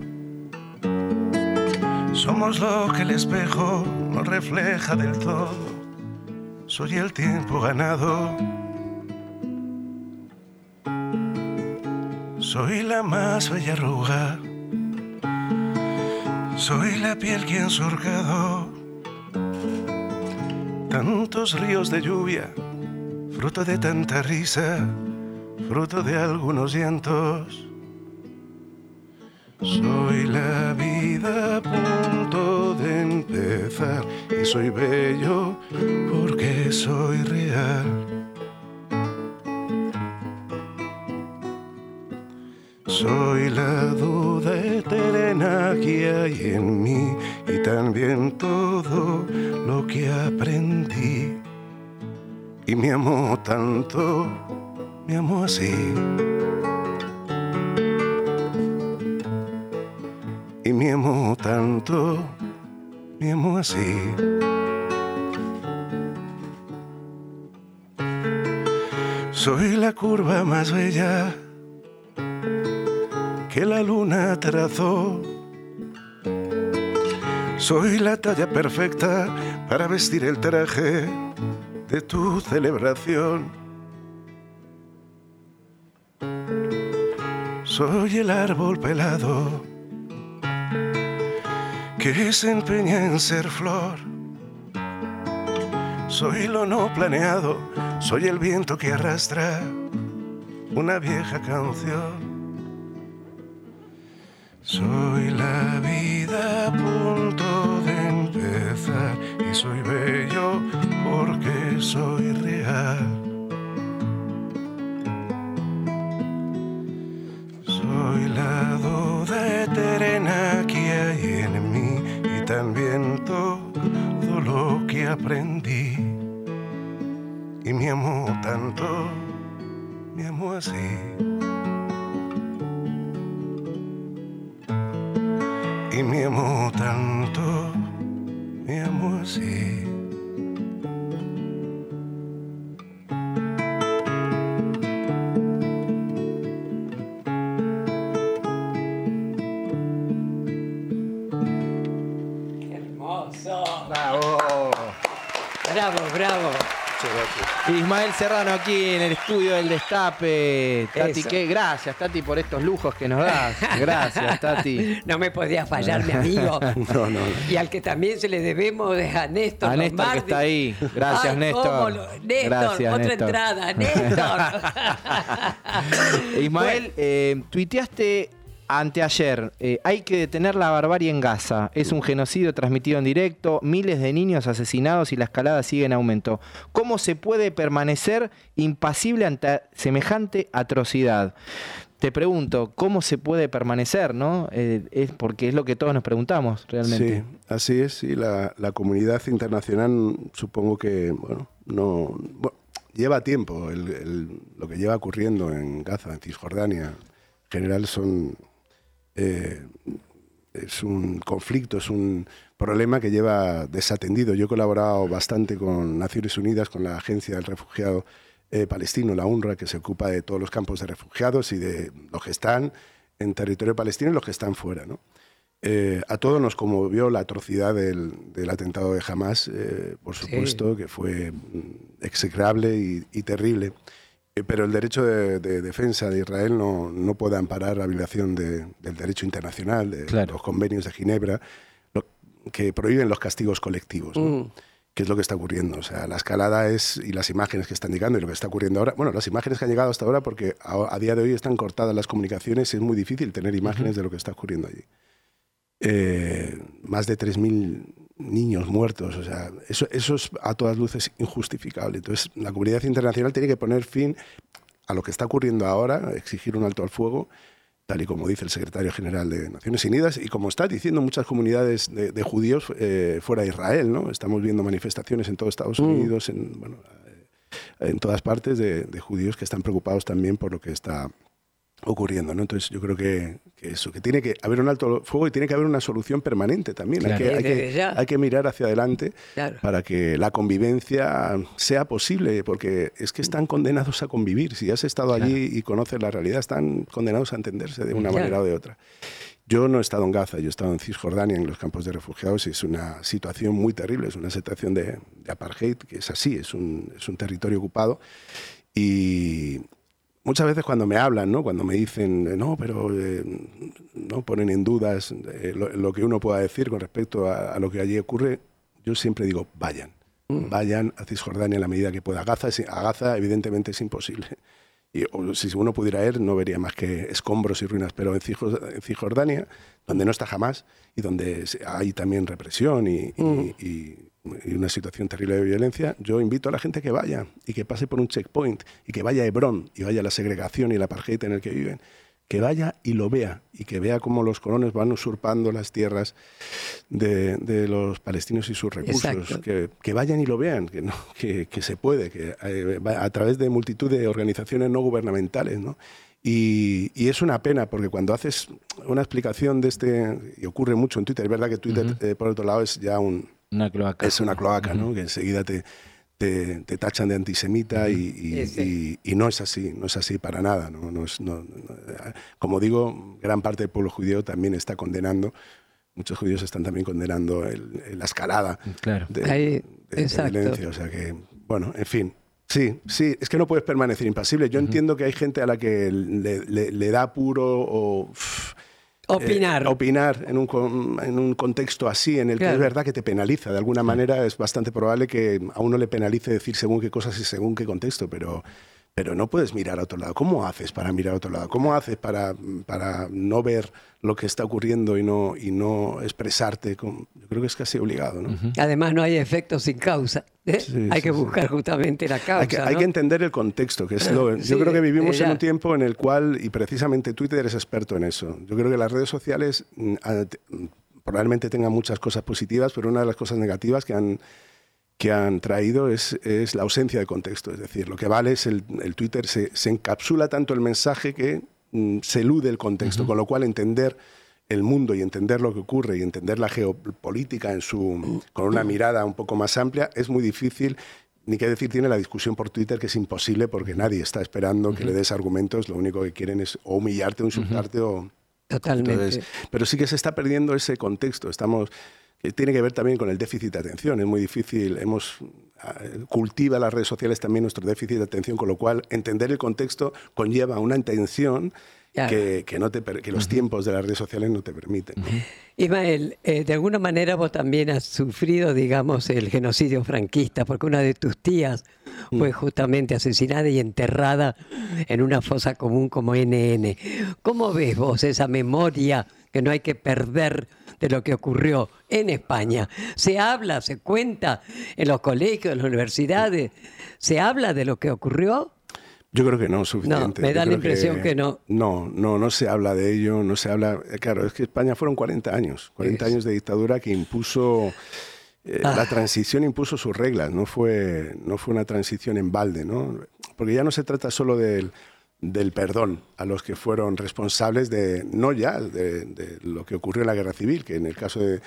Somos lo que el espejo no refleja del todo. Soy el tiempo ganado. Soy la más bella arruga. Soy la piel que surcado tantos ríos de lluvia, fruto de tanta risa, fruto de algunos llantos. Soy la vida a punto de empezar y soy bello porque soy real. Soy la duda eterna que hay en mí y también todo lo que aprendí. Tanto, me amó así. Y me amó tanto, me amó así. Soy la curva más bella que la luna trazó. Soy la talla perfecta para vestir el traje de tu celebración. Soy el árbol pelado que se empeña en ser flor. Soy lo no planeado, soy el viento que arrastra una vieja canción. Soy la vida punto y soy bello porque soy real. Soy la duda eterna que hay en mí y también todo lo que aprendí. Y me amó tanto, me amó así. y me amó tanto, me Ismael Serrano aquí en el estudio del Destape. Tati, Eso. qué gracias, Tati, por estos lujos que nos das. *laughs* Gracias, Tati. No me podía fallar, mi amigo. *laughs* No, no. Y al que también se le debemos es a Néstor. A Néstor que está ahí. Gracias, Ay, Néstor. lo- Néstor, Gracias, otra Néstor. entrada. Néstor. *laughs* Ismael, eh, tuiteaste anteayer, eh, hay que detener la barbarie en Gaza. Es un genocidio transmitido en directo, miles de niños asesinados y la escalada sigue en aumento. ¿Cómo se puede permanecer impasible ante semejante atrocidad? Te pregunto, ¿cómo se puede permanecer? ¿no? Eh, es porque es lo que todos nos preguntamos realmente. Sí, así es. Y la, comunidad internacional supongo que, bueno, no... lleva tiempo el- lo que lleva ocurriendo en Gaza, en Cisjordania. En general son... eh, es un conflicto, es un problema que lleva desatendido. Yo he colaborado bastante con Naciones Unidas, con la Agencia del Refugiado eh, Palestino, la UNRWA, que se ocupa de todos los campos de refugiados y de los que están en territorio palestino y los que están fuera. ¿no? Eh, a todos nos conmovió la atrocidad del, del atentado de Hamas, eh, por supuesto, que fue mm, execrable y, y terrible. Eh, pero el derecho de, de defensa de Israel no, no puede amparar la violación de- del derecho internacional, de Claro. los convenios de Ginebra, lo- que prohíben los castigos colectivos. ¿no? Mm. ¿Qué es lo que está ocurriendo? O sea, la escalada es, y las imágenes que están llegando y lo que está ocurriendo ahora, bueno, las imágenes que han llegado hasta ahora, porque a, a día de hoy están cortadas las comunicaciones y es muy difícil tener imágenes de lo que está ocurriendo allí. Eh, más de 3.000 niños muertos, o sea, eso, eso es a todas luces injustificable. Entonces, la comunidad internacional tiene que poner fin a lo que está ocurriendo ahora, exigir un alto al fuego, tal y como dice el secretario general de Naciones Unidas y como está diciendo muchas comunidades de, de judíos eh, fuera de Israel. ¿no? Estamos viendo manifestaciones en todo Estados Unidos, en, bueno, eh, en todas partes de, de judíos que están preocupados también por lo que está ocurriendo, ¿no? Entonces yo creo que, que eso, que tiene que haber un alto fuego y tiene que haber una solución permanente también. Hay, Claro. que, hay, que, hay que mirar hacia adelante Claro. para que la convivencia sea posible, porque es que están condenados a convivir. Si has estado allí y conoces la realidad, están condenados a entenderse de una Claro. manera o de otra. Yo no he estado en Gaza, yo he estado en Cisjordania, en los campos de refugiados, y es una situación muy terrible, es una situación de, de apartheid, que es así, es un, es un territorio ocupado. Y muchas veces cuando me hablan, ¿no? cuando me dicen, eh, no, pero eh, no ponen en dudas eh, lo, lo que uno pueda decir con respecto a, a lo que allí ocurre, yo siempre digo, vayan, vayan a Cisjordania en la medida que pueda. A Gaza, es- a Gaza evidentemente es imposible. *laughs* Y, o si uno pudiera ir, no vería más que escombros y ruinas, pero en Cisjor- en Cisjordania, donde no está jamás y donde hay también represión y, y- y- y una situación terrible de violencia, yo invito a la gente que vaya y que pase por un checkpoint y que vaya a Hebrón y vaya a la segregación y el apartheid en el que viven, que vaya y lo vea y que vea cómo los colonos van usurpando las tierras de, de los palestinos y sus recursos, que, que vayan y lo vean, que, no, que, que se puede, que eh, va- a través de multitud de organizaciones no gubernamentales, ¿no? Y, y es una pena porque cuando haces una explicación de este, y ocurre mucho en Twitter, es verdad que Twitter, eh, por otro lado, es ya un, Una cloaca. es una cloaca, ¿no? Que enseguida te, te, te tachan de antisemita y, y- y- y no es así, no es así para nada. ¿no? No es- no- no- como digo, gran parte del pueblo judío también está condenando, muchos judíos están también condenando el- el- la escalada Claro. de, Ahí, de- de violencia. O sea que, bueno, en fin. Sí, sí, es que no puedes permanecer impasible. Yo entiendo que hay gente a la que le, le- le da puro o... pff, Opinar. eh, opinar en un, con- en un contexto así, en el que es verdad que te penaliza. De alguna manera es bastante probable que a uno le penalice decir según qué cosas y según qué contexto, pero, pero no puedes mirar a otro lado. ¿Cómo haces para mirar a otro lado? ¿Cómo haces para, para no ver lo que está ocurriendo y no, y no expresarte? con- Yo creo que es casi obligado. ¿no? Además, no hay efecto sin causa. ¿eh? Sí, hay sí, que sí. buscar justamente la causa. Hay que, hay ¿no? que entender el contexto, que es lo, *laughs* Sí, yo creo que vivimos ya. en un tiempo en el cual, y precisamente Twitter es experto en eso, yo creo que las redes sociales mm, probablemente tengan muchas cosas positivas, pero una de las cosas negativas que han, que han traído es, es la ausencia de contexto. Es decir, lo que vale es el, el Twitter, se, se encapsula tanto el mensaje que mm, se elude el contexto, con lo cual entender el mundo y entender lo que ocurre y entender la geopolítica en su, con una mirada un poco más amplia es muy difícil. Ni qué decir tiene la discusión por Twitter, que es imposible porque nadie está esperando que le des argumentos, lo único que quieren es o humillarte o insultarte o... Totalmente. Entonces, pero sí que se está perdiendo ese contexto. Estamos, que tiene que ver también con el déficit de atención. Es muy difícil, hemos ah, cultiva las redes sociales también nuestro déficit de atención, con lo cual entender el contexto conlleva una intención Claro. que, que no te, que los tiempos de las redes sociales no te permiten. ¿no? Ismael, eh, de alguna manera vos también has sufrido, digamos, el genocidio franquista, porque una de tus tías Mm. fue justamente asesinada y enterrada en una fosa común como NN. ¿Cómo ves vos esa memoria que no hay que perder de lo que ocurrió en España? ¿Se habla, se cuenta en los colegios, en las universidades? ¿Se habla de lo que ocurrió? Yo creo que no, suficiente. me Yo da la impresión que no. No, no, no se habla de ello, no se habla... eh, Claro, es que España fueron 40 años, 40 Es. años de dictadura que impuso... eh, Ah. La transición impuso sus reglas, no fue, no fue una transición en balde, ¿no? Porque ya no se trata solo del, del perdón a los que fueron responsables de, no ya de, de lo que ocurrió en la guerra civil, que en el caso de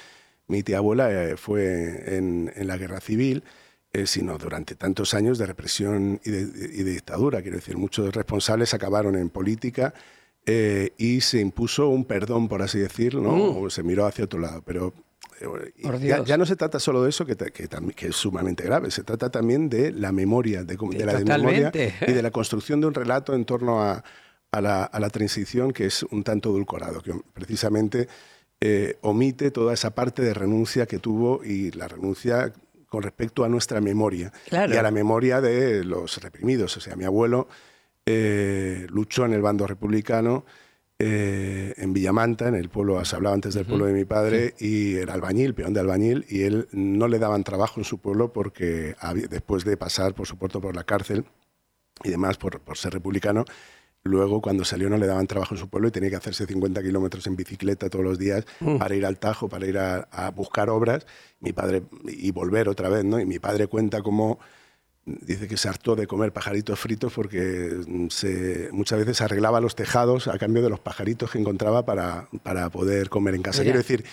mi tía abuela eh, fue en, en la guerra civil, eh, sino durante tantos años de represión y de, y de dictadura. Quiero decir, muchos responsables acabaron en política eh, y se impuso un perdón, por así decirlo, ¿no? Mm. o se miró hacia otro lado. Pero ya, Dios. ya no se trata solo de eso, que, que, es sumamente grave, se trata también de la memoria, de, la memoria y de la construcción de un relato en torno a, a la, a la transición que es un tanto edulcorado, que precisamente eh, omite toda esa parte de renuncia que tuvo y la renuncia con respecto a nuestra memoria Claro. y a la memoria de los reprimidos. O sea, mi abuelo eh, luchó en el bando republicano eh, en Villamanta, en el pueblo, se hablaba antes del pueblo de mi padre, y era albañil, peón de albañil, y él no le daban trabajo en su pueblo porque había- después de pasar, por supuesto, por la cárcel y demás, por, por ser republicano, luego cuando salió no le daban trabajo en su pueblo y tenía que hacerse 50 kilómetros en bicicleta todos los días Mm. para ir al Tajo, para ir a, a buscar obras, mi padre, y volver otra vez, ¿no? Y mi padre cuenta cómo dice que se hartó de comer pajaritos fritos porque mm, se, muchas veces arreglaba los tejados a cambio de los pajaritos que encontraba para, para poder comer en casa. Mira. Quiero decir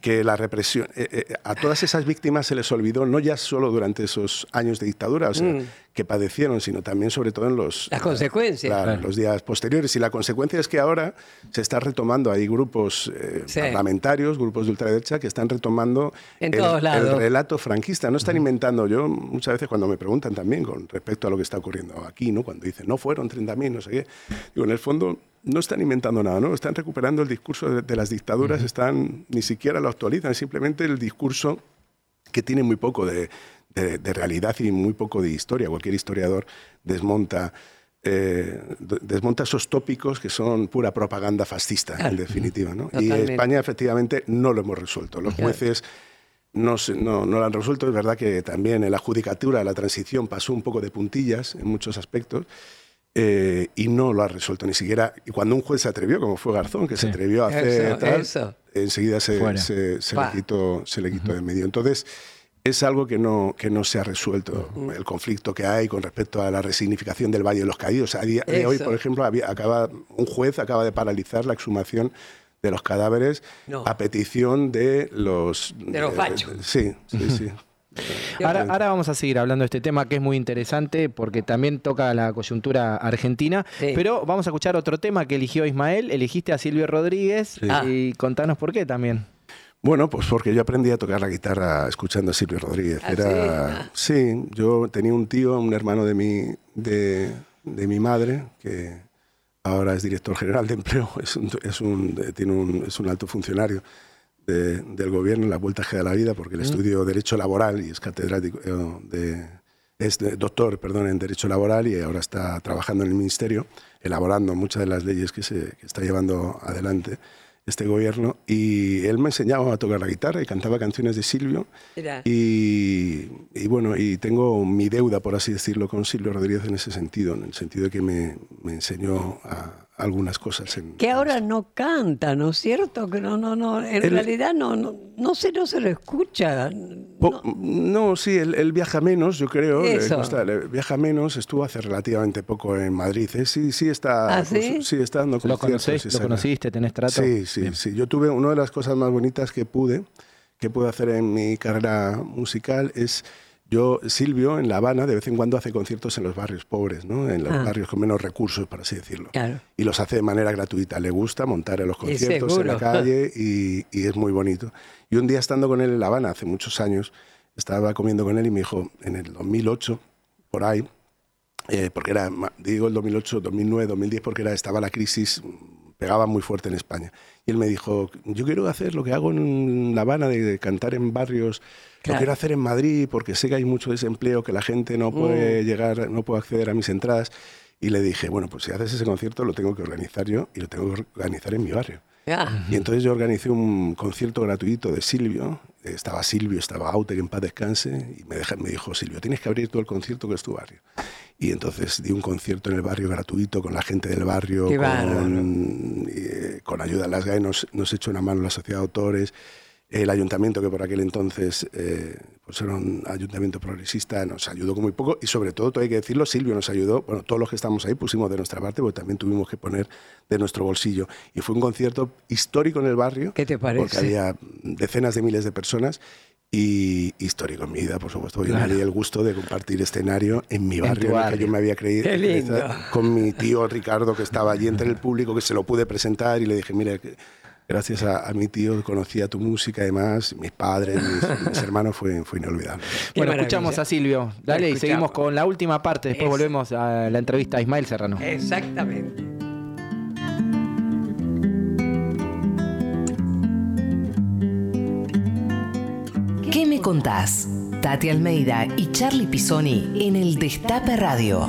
que la represión, eh, eh, a todas esas víctimas se les olvidó, no ya solo durante esos años de dictadura o sea, Mm. que padecieron, sino también sobre todo en los, Las consecuencias. Claro, Claro. los días posteriores. Y la consecuencia es que ahora se está retomando, hay grupos eh, Sí. parlamentarios, grupos de ultraderecha, que están retomando En el, todos lados. el relato franquista. No están inventando, yo muchas veces cuando me preguntan también con respecto a lo que está ocurriendo aquí, ¿no? cuando dicen, no fueron 30.000, no sé qué, digo, en el fondo no están inventando nada, ¿no? están recuperando el discurso de, de las dictaduras, están ni siquiera lo actualizan, simplemente el discurso que tiene muy poco de, de- de realidad y muy poco de historia. Cualquier historiador desmonta, eh, desmonta esos tópicos que son pura propaganda fascista, en definitiva. ¿no? Y. España, efectivamente, no lo hemos resuelto. Los jueces no, no, no lo han resuelto. Es verdad que también en la judicatura la transición pasó un poco de puntillas en muchos aspectos. Eh, y no lo ha resuelto ni siquiera. Y cuando un juez se atrevió, como fue Garzón, que se atrevió a hacer Eso, tal, eso. enseguida se, le quitó, se le quitó de medio. Entonces, es algo que no, que no se ha resuelto. El conflicto que hay con respecto a la resignificación del Valle de los Caídos. A día de hoy, por ejemplo, había- acaba, un juez acaba de paralizar la exhumación de los cadáveres No. a petición de los... De los fachos. sí, sí, sí. Ahora, ahora vamos a seguir hablando de este tema que es muy interesante porque también toca la coyuntura argentina. Sí. Pero vamos a escuchar otro tema que eligió Ismael. Elegiste a Silvio Rodríguez y contanos por qué también. Bueno, pues porque yo aprendí a tocar la guitarra escuchando a Silvio Rodríguez. ¿Ah, Era, sí? yo tenía un tío, un hermano de mi, de, de mi madre, que ahora es director general de empleo, *laughs* es un, es un, tiene un, es un alto funcionario de- del gobierno en la vuelta da la vida, porque él estudió Derecho Laboral y es catedrático eh, de, es de- doctor, perdón, en Derecho Laboral y ahora está trabajando en el Ministerio, elaborando muchas de las leyes que, se, que está llevando adelante este gobierno. Y él me enseñaba a tocar la guitarra y cantaba canciones de Silvio. Y, y bueno, y tengo mi deuda, por así decirlo, con Silvio Rodríguez en ese sentido, en el sentido de que me, me enseñó a- algunas cosas en, Que ahora no canta, ¿no es cierto? Que no, no, no. En Él- realidad no, no, no sé, no se lo escucha. Po- no, sí, él, él viaja menos, yo creo. le consta, le- viaja menos, estuvo hace relativamente poco en Madrid. ¿eh? Sí, sí está, ¿Ah, sí? sí está dando ¿Lo, conciertos, conocés- sí ¿Lo conociste? ¿Tenés trato? Sí, sí, sí. Yo tuve una de las cosas más bonitas que pude, que pude hacer en mi carrera musical es yo, Silvio, en La Habana, de vez en cuando hace conciertos en los barrios pobres, ¿no? En los Ah. barrios con menos recursos, por así decirlo. Claro. Y los hace de manera gratuita. Le gusta montar en los conciertos en la calle *laughs* y, y es muy bonito. Y un día estando con él en La Habana, hace muchos años, estaba comiendo con él y me dijo, en el 2008, por ahí, eh, porque era, digo el 2008, 2009, 2010, porque era, estaba la crisis, pegaba muy fuerte en España. Y él me dijo, yo quiero hacer lo que hago en La Habana, de, de cantar en barrios, Claro. lo quiero hacer en Madrid, porque sé que hay mucho desempleo, que la gente no puede Mm. llegar, no puede acceder a mis entradas. Y le dije, bueno, pues si haces ese concierto lo tengo que organizar yo y lo tengo que organizar en mi barrio. Ah, Y entonces yo organicé un concierto gratuito de Silvio. Estaba Silvio, estaba Aute, que en paz descanse. Y me, deja- me dijo, Silvio, tienes que abrir todo el concierto que es tu barrio. Y entonces di un concierto en el barrio gratuito con la gente del barrio, con, eh, con ayuda de las GAE. Nos, nos echó una mano la sociedad de autores. El ayuntamiento, que por aquel entonces eh, pues era un ayuntamiento progresista, nos ayudó con muy poco. Y sobre todo, todo hay que decirlo, Silvio nos ayudó. Bueno, todos los que estamos ahí pusimos de nuestra parte, porque también tuvimos que poner de nuestro bolsillo. Y fue un concierto histórico en el barrio. ¿Qué te parece? Porque había decenas de miles de personas. Y histórico en mi vida, por supuesto. Yo me di el gusto de compartir escenario en mi En barrio, en el que yo me había creído. Con mi tío Ricardo, que estaba allí entre el público, que se lo pude presentar y le dije, mira, gracias a, a mi tío conocía tu música, además, mis padres, mis, mis *laughs* hermanos, fue, fue inolvidable. Qué Bueno, maravilla. escuchamos a Silvio. Dale, y seguimos con la última parte. Después Es- volvemos a la entrevista a Ismael Serrano. exactamente. ¿Qué me contás? Tati Almeida y Charlie Pisoni en el Destape Radio.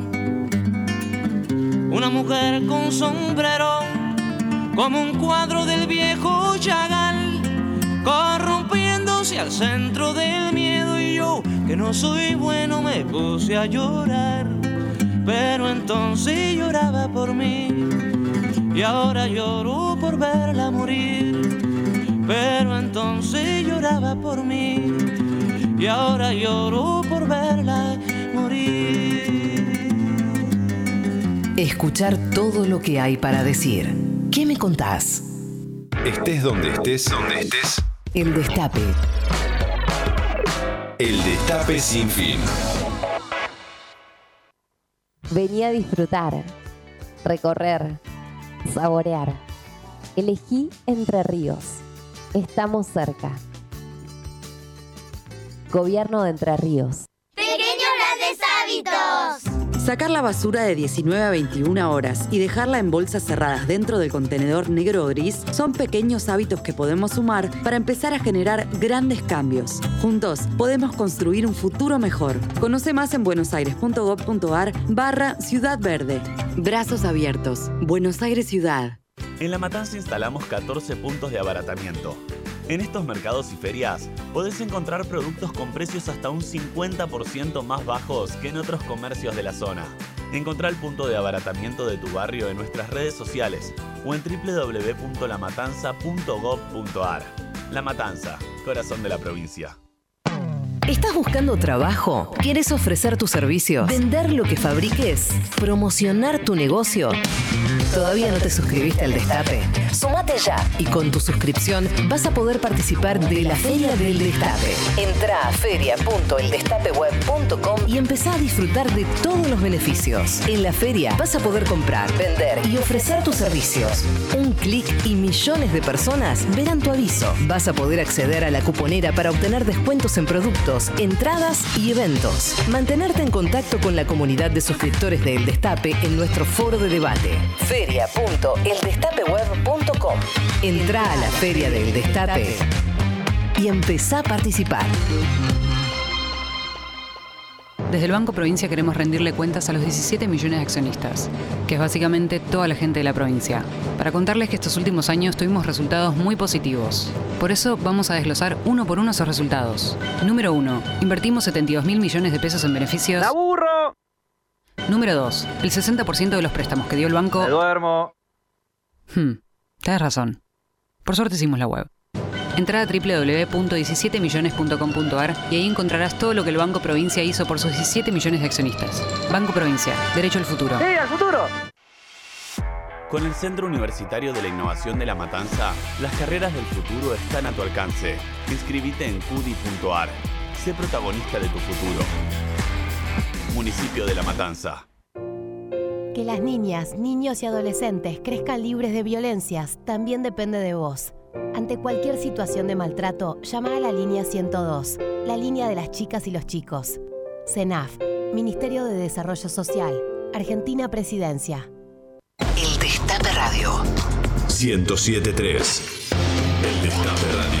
Una mujer con sombrero, como un cuadro del viejo Chagall, corrompiéndose al centro del miedo y yo, que no soy bueno, me puse a llorar. Pero entonces lloraba por mí y ahora lloro por verla morir. Pero entonces lloraba por mí y ahora lloro por verla Escuchar todo lo que hay para decir. ¿Qué me contás? Estés donde estés, donde estés. El Destape. El Destape sin fin. Vení a disfrutar, recorrer, saborear. Elegí Entre Ríos. Estamos cerca. Gobierno de Entre Ríos. Pequeños grandes hábitos. Sacar la basura de 19 a 21 horas y dejarla en bolsas cerradas dentro del contenedor negro o gris son pequeños hábitos que podemos sumar para empezar a generar grandes cambios. Juntos podemos construir un futuro mejor. Conoce más en buenosaires.gov.ar barra Ciudad Verde. Brazos abiertos. Buenos Aires Ciudad. En La Matanza instalamos 14 puntos de abaratamiento. En estos mercados y ferias podés encontrar productos con precios hasta un 50% más bajos que en otros comercios de la zona. Encontrá el punto de abaratamiento de tu barrio en nuestras redes sociales o en www.lamatanza.gov.ar. La Matanza, corazón de la provincia. ¿Estás buscando trabajo? ¿Quieres ofrecer tus servicios? ¿Vender lo que fabriques? ¿Promocionar tu negocio? ¿Todavía no te suscribiste al Destape? Sumate ya y con tu suscripción vas a poder participar de la Feria del Destape. Entra a feria.eldestapeweb.com y empezá a disfrutar de todos los beneficios. En la feria vas a poder comprar, vender y ofrecer tus servicios. Un clic y millones de personas verán tu aviso. Vas a poder acceder a la cuponera para obtener descuentos en productos, entradas y eventos. Mantenerte en contacto con la comunidad de suscriptores de El Destape en nuestro foro de debate. Feria.eldestapeweb.com Entra a la Feria del Destape y empezá a participar. Desde el Banco Provincia queremos rendirle cuentas a los 17 millones de accionistas, que es básicamente toda la gente de la provincia, para contarles que estos últimos años tuvimos resultados muy positivos. Por eso vamos a desglosar uno por uno esos resultados. Número 1. Invertimos 72 mil millones de pesos en beneficios. ¡Aburro! Número 2. El 60% de los préstamos que dio el banco... Me duermo. Hmm, tienes razón. Por suerte hicimos la web. Entra a www.17millones.com.ar y ahí encontrarás todo lo que el Banco Provincia hizo por sus 17 millones de accionistas. Banco Provincia, derecho al futuro. ¡Sí, al futuro! Con el Centro Universitario de la Innovación de La Matanza, las carreras del futuro están a tu alcance. Inscribite en cudi.ar. Sé protagonista de tu futuro. Municipio de La Matanza. Que las niñas, niños y adolescentes crezcan libres de violencias también depende de vos. Ante cualquier situación de maltrato, llama a la línea 102, la línea de las chicas y los chicos. CENAF, Ministerio de Desarrollo Social, Argentina Presidencia. El Destape Radio. 1073. El Destape Radio.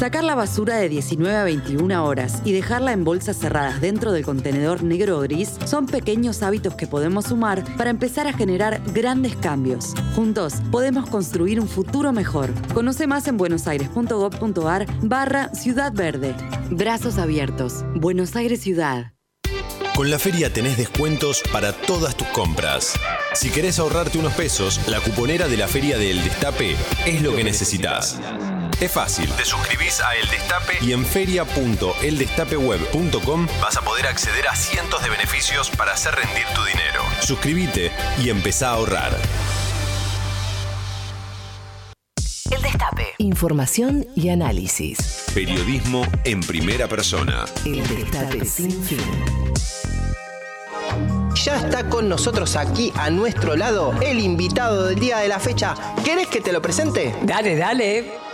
Sacar la basura de 19 a 21 horas y dejarla en bolsas cerradas dentro del contenedor negro o gris son pequeños hábitos que podemos sumar para empezar a generar grandes cambios. Juntos podemos construir un futuro mejor. Conoce más en buenosaires.gov.ar barra Ciudad Verde. Brazos abiertos. Buenos Aires Ciudad. Con la feria tenés descuentos para todas tus compras. Si querés ahorrarte unos pesos, la cuponera de la Feria del Destape es lo que necesitas. Es fácil, te suscribís a El Destape y en feria.eldestapeweb.com vas a poder acceder a cientos de beneficios para hacer rendir tu dinero. Suscríbete y empezá a ahorrar. El Destape. Información y análisis. Periodismo en primera persona. El Destape sin fin. Ya está con nosotros aquí a nuestro lado el invitado del día de la fecha. ¿Querés que te lo presente? Dale, dale.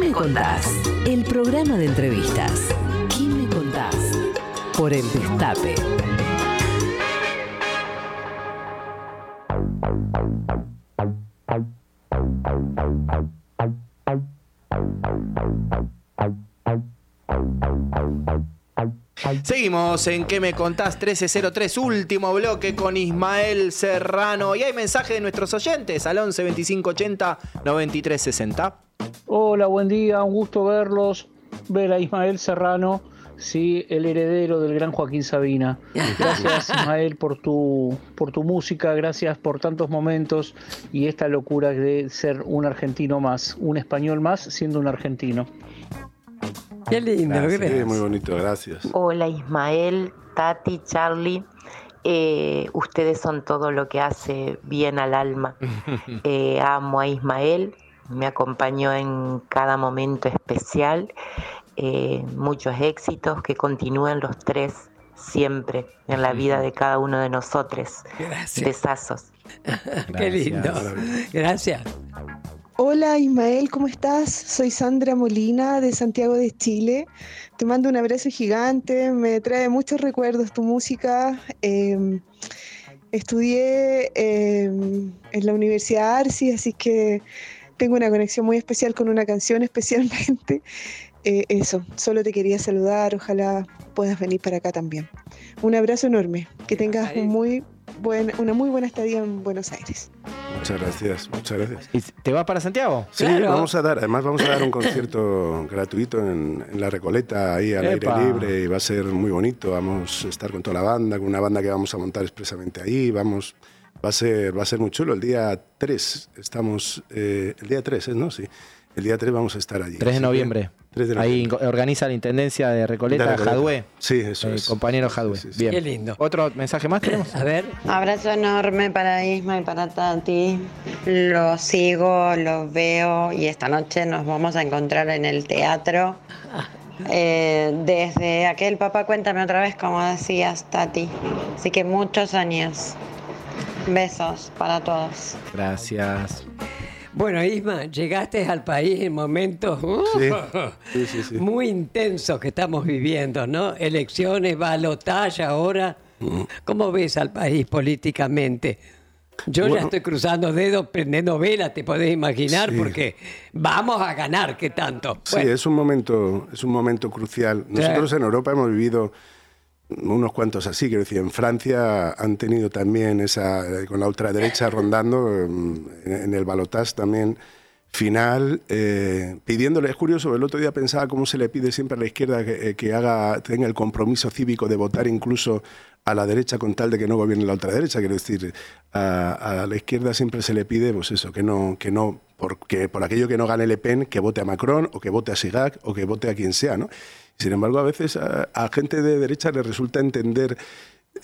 ¿Qué me contás? El programa de entrevistas. ¿Qué me contás? Por el Destape. Seguimos en ¿Qué me contás? 1303, último bloque con Ismael Serrano. Y hay mensaje de nuestros oyentes al 11 25 80 93 60. Hola, buen día, un gusto verlos. Ver a Ismael Serrano, sí, el heredero del gran Joaquín Sabina. Gracias, *laughs* Ismael, por tu, por tu música, gracias por tantos momentos y esta locura de ser un argentino más, un español más siendo un argentino. Qué lindo, Gracias. Sí, muy bonito, gracias. Hola Ismael, Tati, Charlie. Eh, ustedes son todo lo que hace bien al alma. *laughs* Eh, amo a Ismael, me acompañó en cada momento especial. Eh, muchos éxitos, que continúen los tres siempre en la vida de cada uno de nosotros. Gracias. Besazos. Qué lindo. Gracias. Hola Ismael, ¿cómo estás? Soy Sandra Molina de Santiago de Chile. Te mando un abrazo gigante, me trae muchos recuerdos tu música. Eh, estudié eh, en la Universidad Arci, así que tengo una conexión muy especial con una canción *laughs* especialmente. Eh, eso, solo te quería saludar, ojalá puedas venir para acá también. Un abrazo enorme, que tengas un muy buen, una muy buena estadía en Buenos Aires. Muchas gracias, muchas gracias. ¿Y ¿Te vas para Santiago? Sí, vamos a dar, además vamos a dar un concierto gratuito en, en La Recoleta, ahí al Epa. aire libre, y va a ser muy bonito. Vamos a estar con toda la banda, con una banda que vamos a montar expresamente ahí. Vamos, va a ser, va a ser muy chulo. El día 3 estamos, eh, el día 3, ¿eh? ¿no? Sí. El día 3 vamos a estar allí. 3 de noviembre. 3 de Ahí noviembre. organiza la Intendencia de Recoleta, De Recoleta. Jadue. Sí, eso El es. compañero Jadue. Bien. Qué lindo. ¿Otro mensaje más tenemos? A ver. Abrazo enorme para Isma y para Tati. Los sigo, los veo y esta noche nos vamos a encontrar en el teatro. Eh, desde aquel papá, cuéntame otra vez, como decías, Tati. Así que muchos años. Besos para todos. Gracias. Bueno, Isma, llegaste al país en momentos uh, *laughs* Sí, sí, sí. muy intensos que estamos viviendo, ¿no? Elecciones, balotaje ahora. ¿Cómo ves al país políticamente? Yo ya estoy cruzando dedos, prendiendo velas, te podés imaginar, porque vamos a ganar, ¿qué tanto? Sí, es un momento, es un momento crucial. Nosotros en Europa hemos vivido unos cuantos así, quiero decir, en Francia han tenido también esa, con la ultraderecha rondando, mm, en, en el balotage también final, eh, pidiéndole, es curioso, el otro día pensaba cómo se le pide siempre a la izquierda que, eh, que haga, tenga el compromiso cívico de votar incluso a la derecha con tal de que no gobierne la ultraderecha, quiero decir, a, a la izquierda siempre se le pide, pues eso, que no, que no, porque por aquello que no gane Le Pen, que vote a Macron o que vote a Chirac o que vote a quien sea, ¿no? Sin embargo, a veces a, a gente de derecha le resulta entender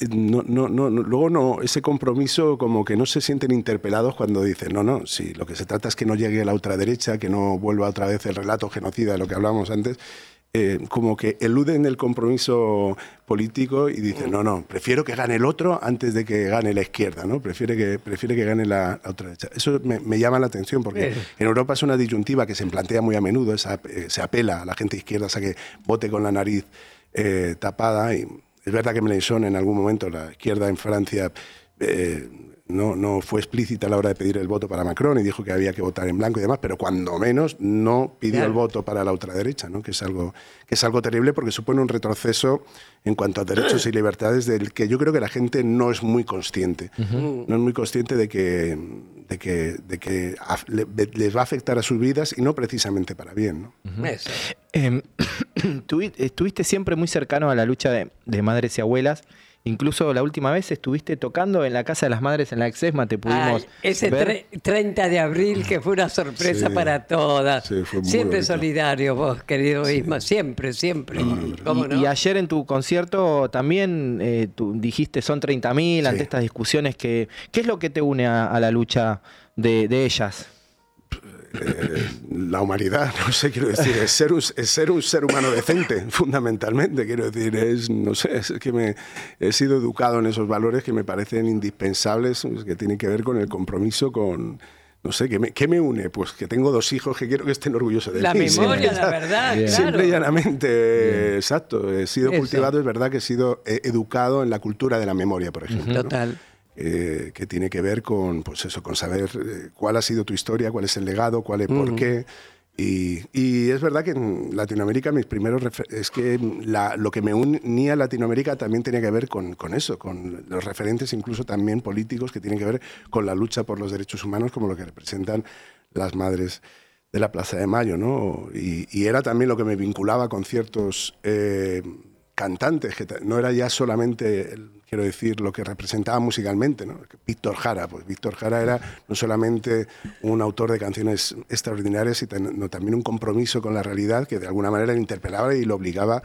eh, no, no, no, luego no, ese compromiso como que no se sienten interpelados cuando dicen, no, no, si lo que se trata es que no llegue la ultraderecha, que no vuelva otra vez el relato genocida de lo que hablábamos antes, eh, como que eluden el compromiso político y dicen, no, no, prefiero que gane el otro antes de que gane la izquierda, ¿no? Prefiere que, prefiere que gane la, la ultraderecha. Eso me, me llama la atención porque Bien. en Europa es una disyuntiva que se plantea muy a menudo, esa- eh, se apela a la gente izquierda a que vote con la nariz eh, tapada. Y es verdad que Mélenchon en algún momento, la izquierda en Francia, eh, no, no fue explícita a la hora de pedir el voto para Macron y dijo que había que votar en blanco y demás, pero cuando menos no pidió Claro. el voto para la ultraderecha, ¿no? que, es algo, que es algo terrible porque supone un retroceso en cuanto a derechos y libertades del que yo creo que la gente no es muy consciente. No es muy consciente de que, de que, de que les va a afectar a sus vidas y no precisamente para bien. ¿no? Em, *clears throat* tuvi- estuviste siempre muy cercano a la lucha de, de madres y abuelas. Incluso la última vez estuviste tocando en la Casa de las Madres en la Exesma, te pudimos Ay, ese ver. tre- 30 de abril que fue una sorpresa Sí. para todas. Sí, fue muy siempre bonito. solidario vos, querido Isma, siempre, siempre. ¿Cómo Y, no? y ayer en tu concierto también eh, tú dijiste son 30.000 ante estas discusiones. Que, ¿Qué es lo que te une a, a la lucha de, de ellas? Eh, la humanidad, no sé, quiero decir, es ser un, es ser, un ser humano decente, fundamentalmente, quiero decir, es, no sé, es que me he sido educado en esos valores que me parecen indispensables, que tienen que ver con el compromiso, con, no sé, ¿qué me, qué me une? Pues que tengo dos hijos que quiero que estén orgullosos de La mí. memoria, la verdad, Bien. Simple y claro. llanamente, exacto, he sido Eso. cultivado, es verdad que he sido educado en la cultura de la memoria, por ejemplo. ¿no? Eh, que tiene que ver con, pues eso, con saber eh, cuál ha sido tu historia, cuál es el legado, cuál es por Ujú. qué. Y, y es verdad que en Latinoamérica mis primeros es que la- lo que me unía a Latinoamérica también tenía que ver con, con eso, con los referentes incluso también políticos que tienen que ver con la lucha por los derechos humanos como lo que representan las madres de la Plaza de Mayo, ¿no? Y, y era también lo que me vinculaba con ciertos eh, cantantes, que no era ya solamente, el- quiero decir, lo que representaba musicalmente, ¿no? Víctor Jara, pues Víctor Jara era no solamente un autor de canciones extraordinarias, sino también un compromiso con la realidad que de alguna manera le interpelaba y lo obligaba,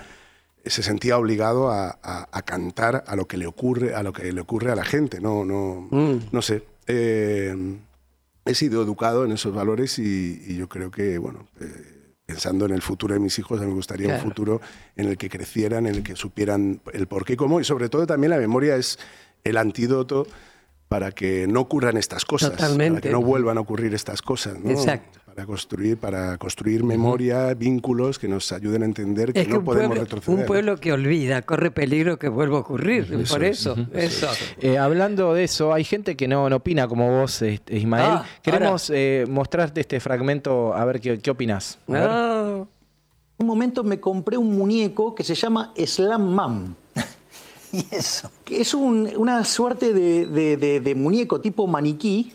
se sentía obligado a, a- a cantar a lo que le ocurre, a lo que le ocurre a la gente, no, no, no sé. Eh, he sido educado en esos valores y, y yo creo que, bueno, eh, pensando en el futuro de mis hijos, a mí me gustaría Claro. un futuro en el que crecieran, en el que supieran el por qué y cómo, y sobre todo también la memoria es el antídoto para que no ocurran estas cosas, para Totalmente. que no vuelvan a ocurrir estas cosas, ¿no? Exacto. Para construir, para construir memoria, vínculos que nos ayuden a entender que Es que no podemos pueblo, retroceder. un pueblo que olvida corre peligro que vuelva a ocurrir. Eso por es. eso, eso. Eh, hablando de eso, hay gente que no, no opina como vos, este, Ismael. Ah, Queremos eh, mostrarte este fragmento, a ver qué, qué opinas. Ah, un momento me compré un muñeco que se llama Slam Mam. *laughs* ¿Y eso? Que es un- una suerte de, de- de- de muñeco tipo maniquí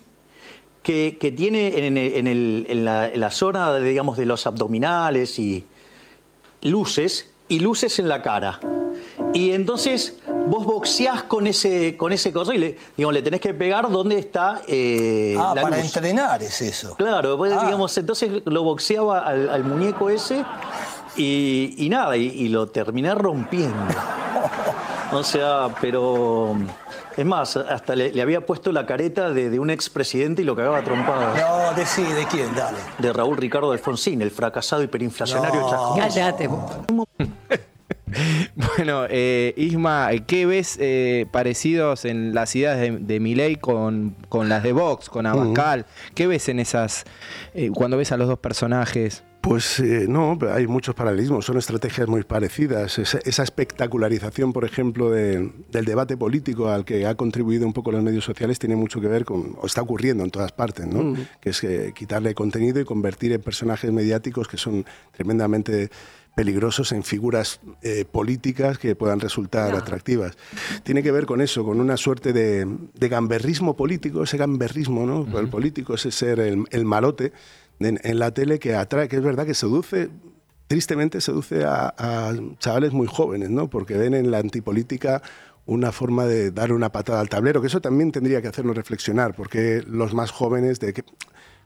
que, que tiene en, el- en el- en la, en la zona, de, digamos, de los abdominales y luces, y luces en la cara. Y entonces vos boxeás con ese, con ese coso y le, digamos, le tenés que pegar donde está eh, Ah, la para luz. entrenar es eso. Claro, pues, Ah. digamos, entonces lo boxeaba al, al muñeco ese y, y nada, y, y lo terminé rompiendo. *laughs* O sea, pero es más, hasta le, le había puesto la careta de, de un expresidente y lo cagaba a trompadas. No, decí, ¿de quién? Dale. De Raúl Ricardo Alfonsín, el fracasado hiperinflacionario No. cállate. vos. *laughs* Bueno, eh, Isma, ¿qué ves eh, parecidos en las ideas de, de Milei con, con las de Vox, con Abascal? ¿Qué ves en esas, eh, cuando ves a los dos personajes? Pues eh, no, hay muchos paralelismos, son estrategias muy parecidas. Esa, esa espectacularización, por ejemplo, de- del debate político al que ha contribuido un poco los medios sociales tiene mucho que ver con, o está ocurriendo en todas partes, ¿no? Mm. Que es eh, quitarle contenido y convertir en personajes mediáticos que son tremendamente peligrosos en figuras eh, políticas que puedan resultar atractivas. Tiene que ver con eso, con una suerte de, de gamberrismo político, ese gamberrismo, ¿no? El político, ese ser el, el malote en, en la tele que atrae, que es verdad que seduce, tristemente seduce a, a chavales muy jóvenes, ¿no? Porque ven en la antipolítica una forma de dar una patada al tablero, que eso también tendría que hacernos reflexionar, porque los más jóvenes de que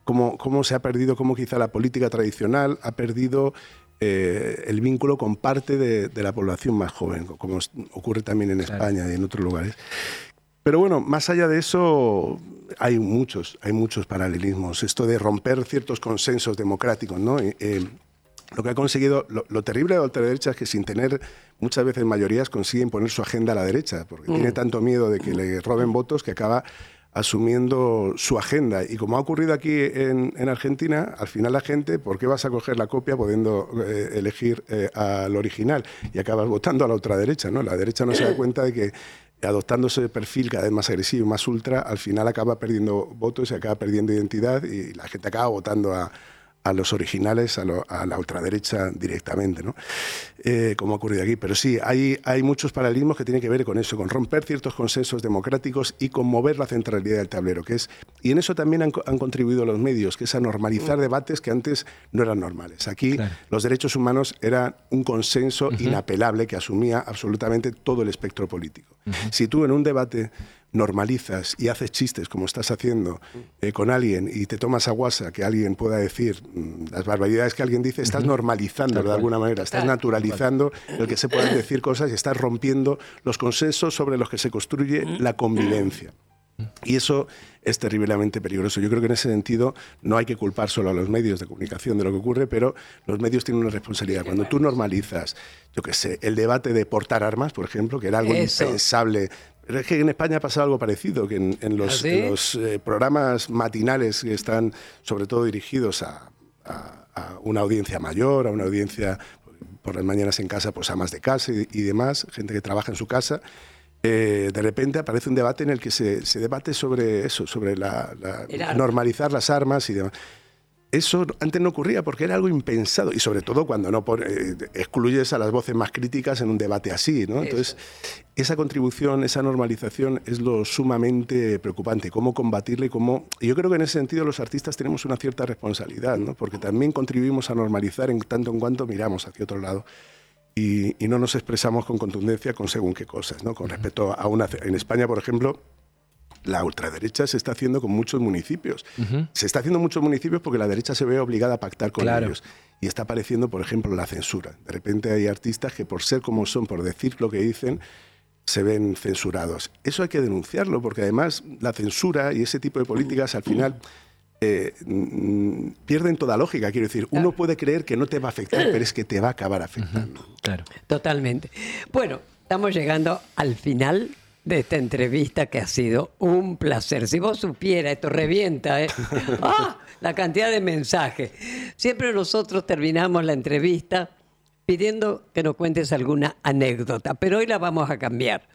cómo, cómo se ha perdido, cómo quizá la política tradicional ha perdido eh, el vínculo con parte de, de la población más joven, como ocurre también en España y en otros lugares. Pero bueno, más allá de eso, hay muchos, hay muchos paralelismos. Esto de romper ciertos consensos democráticos, ¿no? Eh, eh, lo que ha conseguido, lo, lo terrible de la ultraderecha es que sin tener muchas veces mayorías consigue imponer su agenda a la derecha, porque Mm. tiene tanto miedo de que le roben votos que acaba asumiendo su agenda. Y como ha ocurrido aquí en, en Argentina, al final la gente, ¿por qué vas a coger la copia pudiendo eh, elegir eh, al original? Y acabas votando a la ultraderecha, ¿no? La derecha no se da *clears throat* cuenta de que adoptando ese perfil cada vez más agresivo más ultra, al final acaba perdiendo votos y acaba perdiendo identidad y la gente acaba votando a, a los originales, a, lo- a la ultraderecha directamente, ¿no? Eh, como ha ocurrido aquí. Pero sí, hay, hay muchos paralelismos que tienen que ver con eso, con romper ciertos consensos democráticos y con mover la centralidad del tablero, que es, y en eso también han, co- han contribuido los medios, que es a normalizar debates que antes no eran normales. Aquí los derechos humanos eran un consenso inapelable que asumía absolutamente todo el espectro político. Si tú en un debate normalizas y haces chistes como estás haciendo eh, con alguien y te tomas a guasa que alguien pueda decir mm, las barbaridades que alguien dice, estás normalizando de alguna manera, estás naturalizando el que se puedan decir cosas y estás rompiendo los consensos sobre los que se construye la convivencia. Y eso es terriblemente peligroso. Yo creo que en ese sentido no hay que culpar solo a los medios de comunicación de lo que ocurre, pero los medios tienen una responsabilidad. Cuando tú normalizas, yo qué sé, el debate de portar armas, por ejemplo, que era algo Eso. impensable. Pero es que en España ha pasado algo parecido, que en, en los, ¿Ah, sí? en los, eh, programas matinales que están sobre todo dirigidos a, a- a una audiencia mayor, a una audiencia por las mañanas en casa, pues amas de casa y, y demás, gente que trabaja en su casa, eh, de repente aparece un debate en el que se, se debate sobre eso, sobre la, normalizar las armas y demás. Eso antes no ocurría porque era algo impensado y sobre todo cuando no eh, excluyes a las voces más críticas en un debate así, ¿no? Entonces, esa contribución, esa normalización es lo sumamente preocupante, cómo combatirla y cómo... Yo creo que en ese sentido los artistas tenemos una cierta responsabilidad, ¿no? Porque también contribuimos a normalizar en tanto en cuanto miramos hacia otro lado y, y no nos expresamos con contundencia con según qué cosas, ¿no? Con respecto a una... En España, por ejemplo, la ultraderecha se está haciendo con muchos municipios. Se está haciendo en muchos municipios porque la derecha se ve obligada a pactar con Claro. ellos. Y está apareciendo, por ejemplo, la censura. De repente hay artistas que por ser como son, por decir lo que dicen, se ven censurados. Eso hay que denunciarlo porque además la censura y ese tipo de políticas al final eh, mm, pierden toda lógica. Quiero decir, uno puede creer que no te va a afectar, pero es que te va a acabar afectando. Claro. Totalmente. Bueno, estamos llegando al final de esta entrevista que ha sido un placer. Si vos supieras, esto revienta, ¿eh? *laughs* ¡Ah! La cantidad de mensajes. Siempre nosotros terminamos la entrevista pidiendo que nos cuentes alguna anécdota, pero hoy la vamos a cambiar.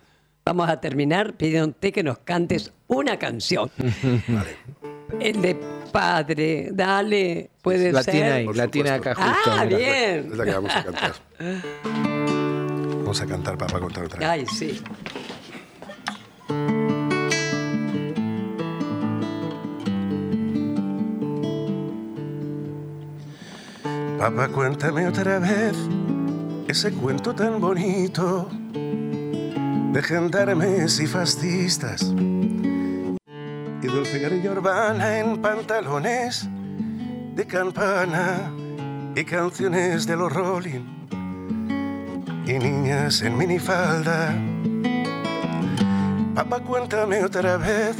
Vamos a terminar pidiéndote que nos cantes una canción. *laughs* El de padre, dale, puede La ser. tiene ahí, la tiene acá justo. Ah, mira. bien. Es la que vamos a cantar. *laughs* Vamos a cantar para contar otra vez. Ay, sí. Papá, cuéntame otra vez ese cuento tan bonito de gendarmes y fascistas y dulce guerrilla urbana en pantalones de campana y canciones de los Rolling y niñas en minifalda. Papá, cuéntame otra vez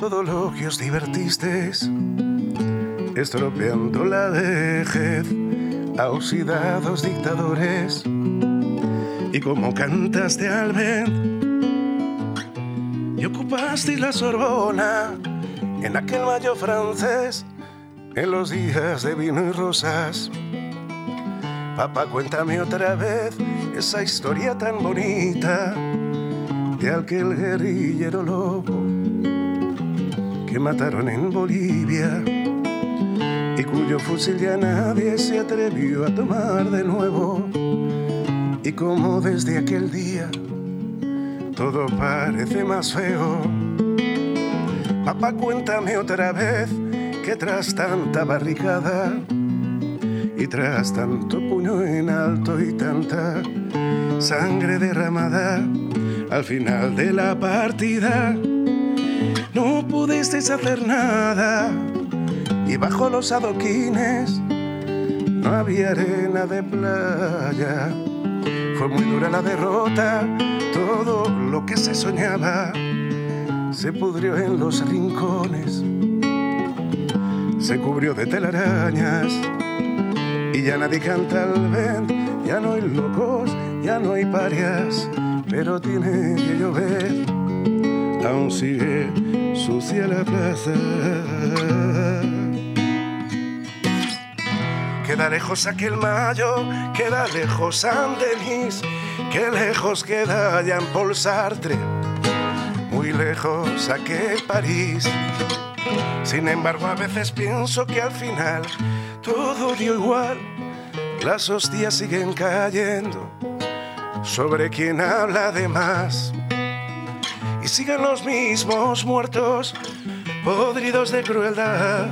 todo lo que os divertisteis estropeando la vejez a oxidados dictadores. Y como cantaste al vent y ocupaste la Sorbona en aquel mayo francés, en los días de vino y rosas. Papá, cuéntame otra vez esa historia tan bonita de aquel guerrillero lobo que mataron en Bolivia y cuyo fusil ya nadie se atrevió a tomar de nuevo. Y como desde aquel día todo parece más feo. Papá, cuéntame otra vez que tras tanta barricada y tras tanto puño en alto y tanta sangre derramada al final de la partida, no pudisteis hacer nada. Y bajo los adoquines no había arena de playa. Fue muy dura la derrota, todo lo que se soñaba se pudrió en los rincones, se cubrió de telarañas y ya nadie canta al vent, ya no hay locos, ya no hay parias, pero tiene que llover, aún sigue sucia la plaza. Queda lejos aquel mayo, queda lejos San Denis, que lejos queda ya en Paul Sartre, muy lejos aquel París. Sin embargo, a veces pienso que al final todo dio igual, las hostias siguen cayendo sobre quien habla de más. Y siguen los mismos muertos, podridos de crueldad.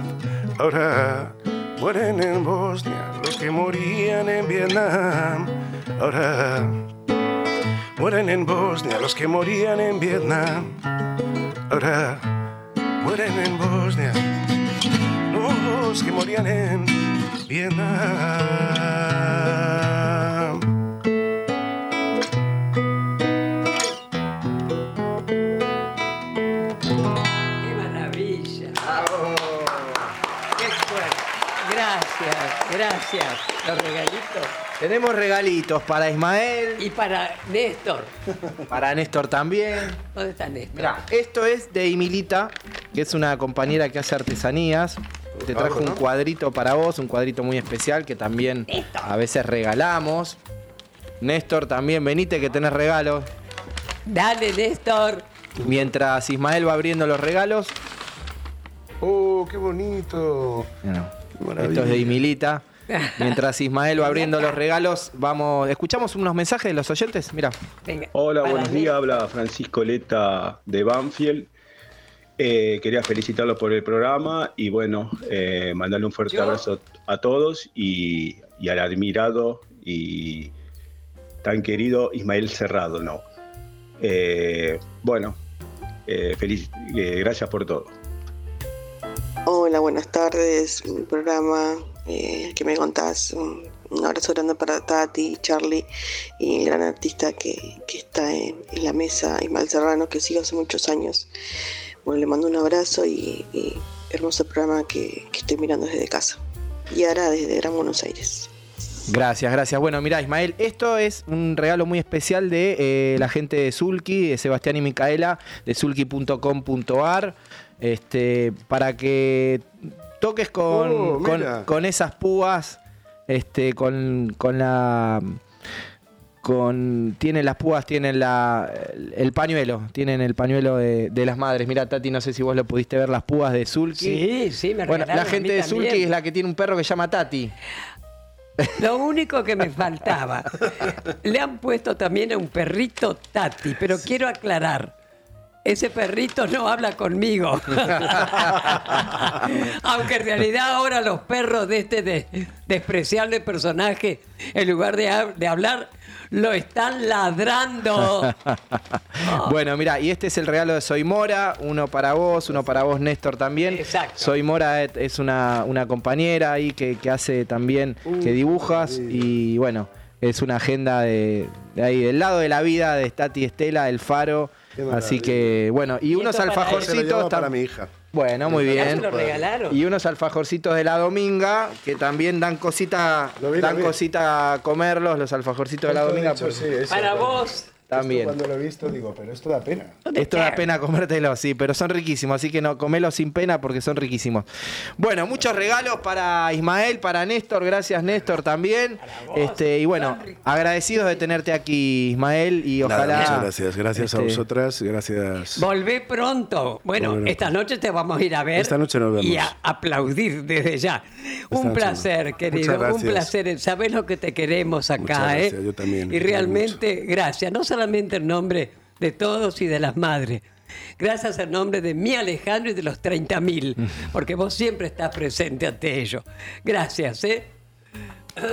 Ahora mueren en Bosnia los que morían en Vietnam. Ahora mueren en Bosnia los que morían en Vietnam. Ahora mueren en Bosnia los que morían en Vietnam. Gracias. Los regalitos. Tenemos regalitos para Ismael. Y para Néstor. Para Néstor también. ¿Dónde está Néstor? Mirá, esto es de Emilita, que es una compañera que hace artesanías. Te trajo un cuadrito para vos, un cuadrito muy especial que también a veces regalamos. Néstor, también venite que tenés regalos. Dale, Néstor. Mientras Ismael va abriendo los regalos, ¡Oh, qué bonito! esto es de Emilita. *laughs* Mientras Ismael va abriendo los regalos, vamos, escuchamos unos mensajes de los oyentes. Mira. Hola, Para buenos mí. días. Habla Francisco Leta de Banfield. Eh, quería felicitarlos por el programa y bueno, eh, mandarle un fuerte ¿Yo? abrazo a todos y, y al admirado y tan querido Ismael Cerrado, ¿no? Eh, bueno, eh, feliz, eh, gracias por todo. Hola, buenas tardes. El programa eh, que me contás. Un, abrazo grande para Tati, Charlie y el gran artista que, que está en, la mesa, Ismael Serrano, que sigo hace muchos años. Bueno, le mando un abrazo y, hermoso programa que, estoy mirando desde casa. Y ahora desde Gran Buenos Aires. Gracias, gracias. Bueno, mira, Ismael, esto es un regalo muy especial de eh, la gente de Sulky, de Sebastián y Micaela, de sulky.com.ar, este, para que toques con, Oh, con, esas púas, este, con, con la... Con, tienen las púas, tienen la, el pañuelo, tienen el pañuelo de, de las madres. Mira, Tati, no sé si vos lo pudiste ver, las púas de Sulky. Sí, sí, me Bueno, la gente de también. Sulky es la que tiene un perro que se llama Tati. Lo único que me faltaba, *laughs* le han puesto también a un perrito Tati, pero quiero aclarar. Ese perrito no habla conmigo. *laughs* Aunque en realidad ahora los perros de este de- despreciable personaje, en lugar de, de hablar, lo están ladrando. *laughs* Bueno, mira, y este es el regalo de Soy Mora, uno para vos, uno para vos, Néstor, también. Exacto. Soy Mora es una, una compañera ahí que, que hace también, que dibujas, y bueno, es una agenda de, de ahí, del lado de la vida de Stati Estela, el faro. Así que, bueno, y, Y unos para alfajorcitos. Tam- para mi hija. Bueno, muy bien. se lo regalaron. Y unos alfajorcitos de la Dominga, que también dan cosita, vi, dan cosita a comerlos, los alfajorcitos de la Dominga. sí, eso, Para vos. También. Esto cuando lo he visto digo, pero esto da pena. Esto da pena comértelo, sí, pero son riquísimos, así que no, comelo sin pena porque son riquísimos. Bueno, muchos regalos para Ismael, para Néstor, gracias Néstor también. Este, y bueno, agradecidos de tenerte aquí, Ismael, y Nada, ojalá. muchas gracias. Gracias a este, vosotras. Gracias. Volvé pronto. Bueno, esta noche te vamos a ir a ver. Esta noche nos vemos. Y a aplaudir desde ya. un placer, querido. Un placer. Sabes lo que te queremos acá, Muchas ¿eh? gracias, yo también, Y realmente, gracias. No solamente en nombre de todos y de las madres. Gracias en nombre de mi Alejandro y de los 30.000, *laughs* porque vos siempre estás presente ante ellos. Gracias, ¿eh?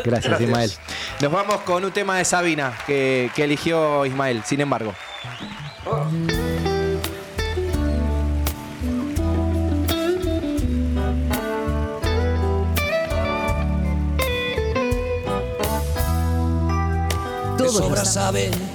Gracias, Ismael. Nos vamos con un tema de Sabina que, eligió Ismael, sin embargo. Oh. Sobra saben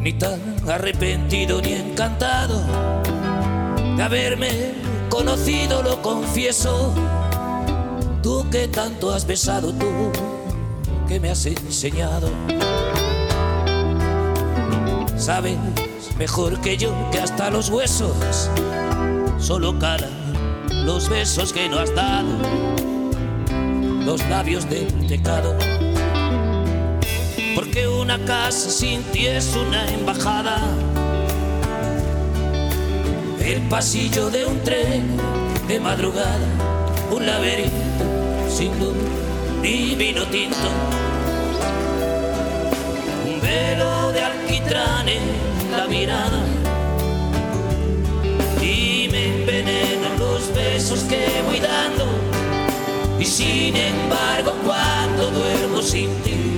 Ni tan arrepentido ni encantado de haberme conocido, lo confieso. Tú que tanto has besado, tú que me has enseñado. Sabes mejor que yo que hasta los huesos solo calan los besos que no has dado, los labios del pecado. Porque una casa sin ti es una embajada, el pasillo de un tren de madrugada, un laberinto sin luz ni vino tinto, un velo de alquitrán en la mirada. Y me envenenan los besos que voy dando. Y sin embargo cuando duermo sin ti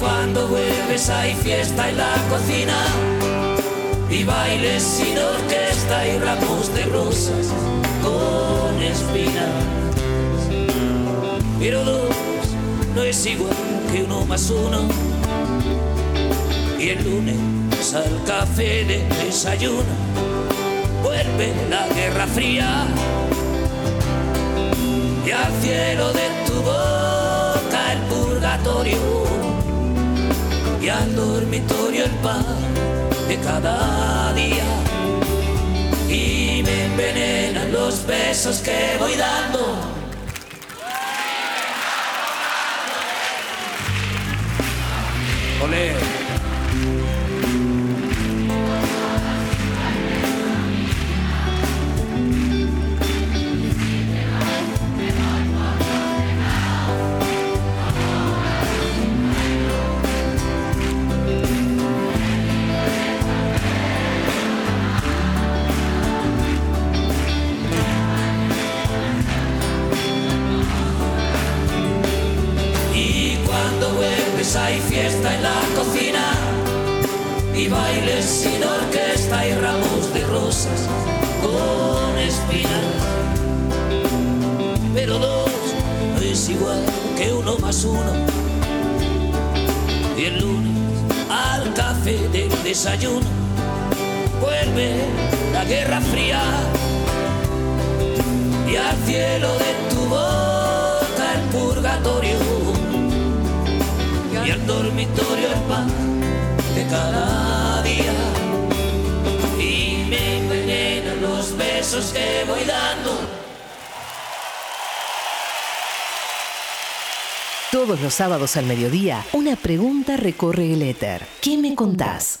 Cuando vuelves hay fiesta en la cocina y bailes sin orquesta y ramos de rosas con espinas. Pero dos no es igual que uno más uno. Y el lunes al café de desayuno vuelve la guerra fría. Y al cielo de tu boca el purgatorio. Y al dormitorio el pan de cada día y me envenenan los besos que voy dando. Sábados al mediodía, una pregunta recorre el éter. ¿Qué me contás?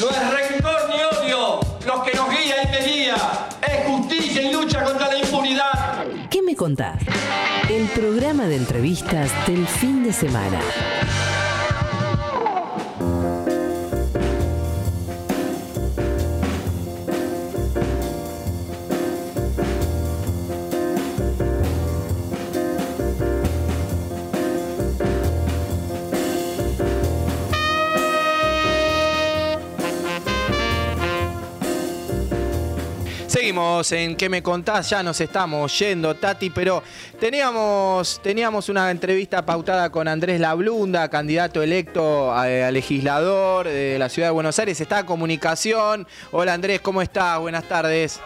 No es rencor ni odio los que nos guía y te guía. Es justicia y lucha contra la impunidad. ¿Qué me contás? El programa de entrevistas del fin de semana. Seguimos en ¿Qué me contás? Ya nos estamos yendo, Tati, pero teníamos, teníamos una entrevista pautada con Andrés Lablunda, candidato electo a, legislador de la ciudad de Buenos Aires. Está comunicación. Hola Andrés, ¿cómo estás? Buenas tardes.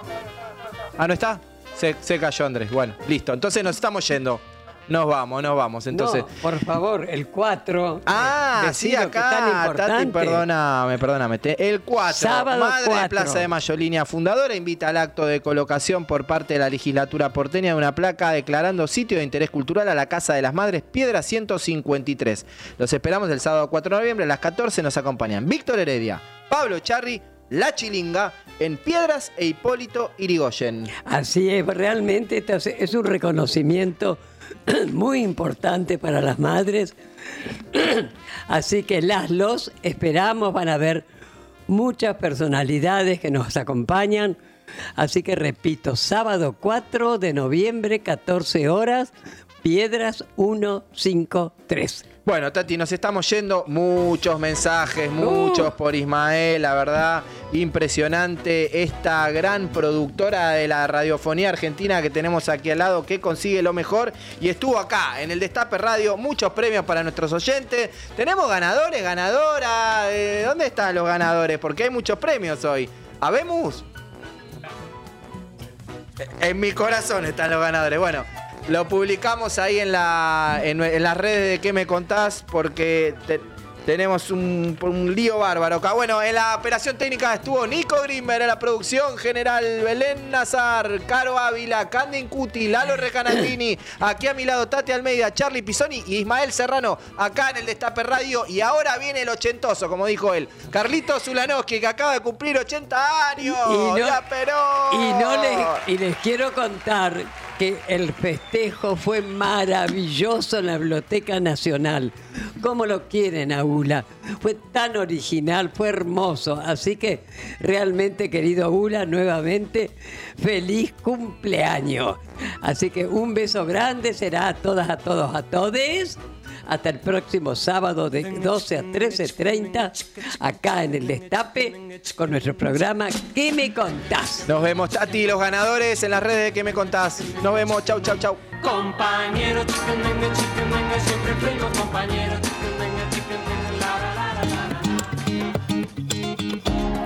¿Ah, no está? Se, se cayó Andrés. Bueno, listo. Entonces nos estamos yendo. Nos vamos, nos vamos. Entonces. No, por favor, el 4. Ah, sí, acá, Tati, perdóname, perdóname. El 4, Sábado Madre de 4. Plaza de Mayo, línea fundadora, invita al acto de colocación por parte de la legislatura porteña de una placa declarando sitio de interés cultural a la Casa de las Madres, Piedra 153. Los esperamos el sábado 4 de noviembre a las 14. Nos acompañan Víctor Heredia, Pablo Charri, La Chilinga, en Piedras e Hipólito Irigoyen. Así es, realmente es un reconocimiento *coughs* muy importante para las madres. *coughs* Así que las los esperamos, van a ver muchas personalidades que nos acompañan. Así que repito, sábado 4 de noviembre, 14 horas, Piedras 153. Bueno, Tati, nos estamos yendo. Muchos mensajes, muchos por Ismael, la verdad, impresionante. Esta gran productora de la radiofonía argentina que tenemos aquí al lado, que consigue lo mejor. Y estuvo acá, en el Destape Radio, muchos premios para nuestros oyentes. Tenemos ganadores, ganadoras. Eh, ¿Dónde están los ganadores? Porque hay muchos premios hoy. ¿Habemos? En mi corazón están los ganadores. Bueno, lo publicamos ahí en, la, en, en las redes de qué me contás porque te- tenemos un, un lío bárbaro acá. Bueno, en la operación técnica estuvo Nico Grimmer, en la producción general Belén Nazar, Caro Ávila, Candy Cuti, Lalo Recanatini, aquí a mi lado Tati Almeida, Charlie Pisoni y Ismael Serrano, acá en el Destape Radio. Y ahora viene el ochentoso, como dijo él, Carlito Zulanowski, que acaba de cumplir 80 años. Y no- ¡Ya, Perón! Y, no les, y les quiero contar que el festejo fue maravilloso en la Biblioteca Nacional. ¿Cómo lo quieren, Aula? Fue tan original, fue hermoso. Así que realmente, querido Aula, nuevamente, feliz cumpleaños. Así que un beso grande será a todas, a todos, a todes. Hasta el próximo sábado de 12 a 13.30, acá en el Destape, con nuestro programa ¿Qué me contás? Nos vemos, Tati, los ganadores en las redes de que me contás. Nos vemos, chau, chau, chau. Compañero, siempre fuimos compañeros.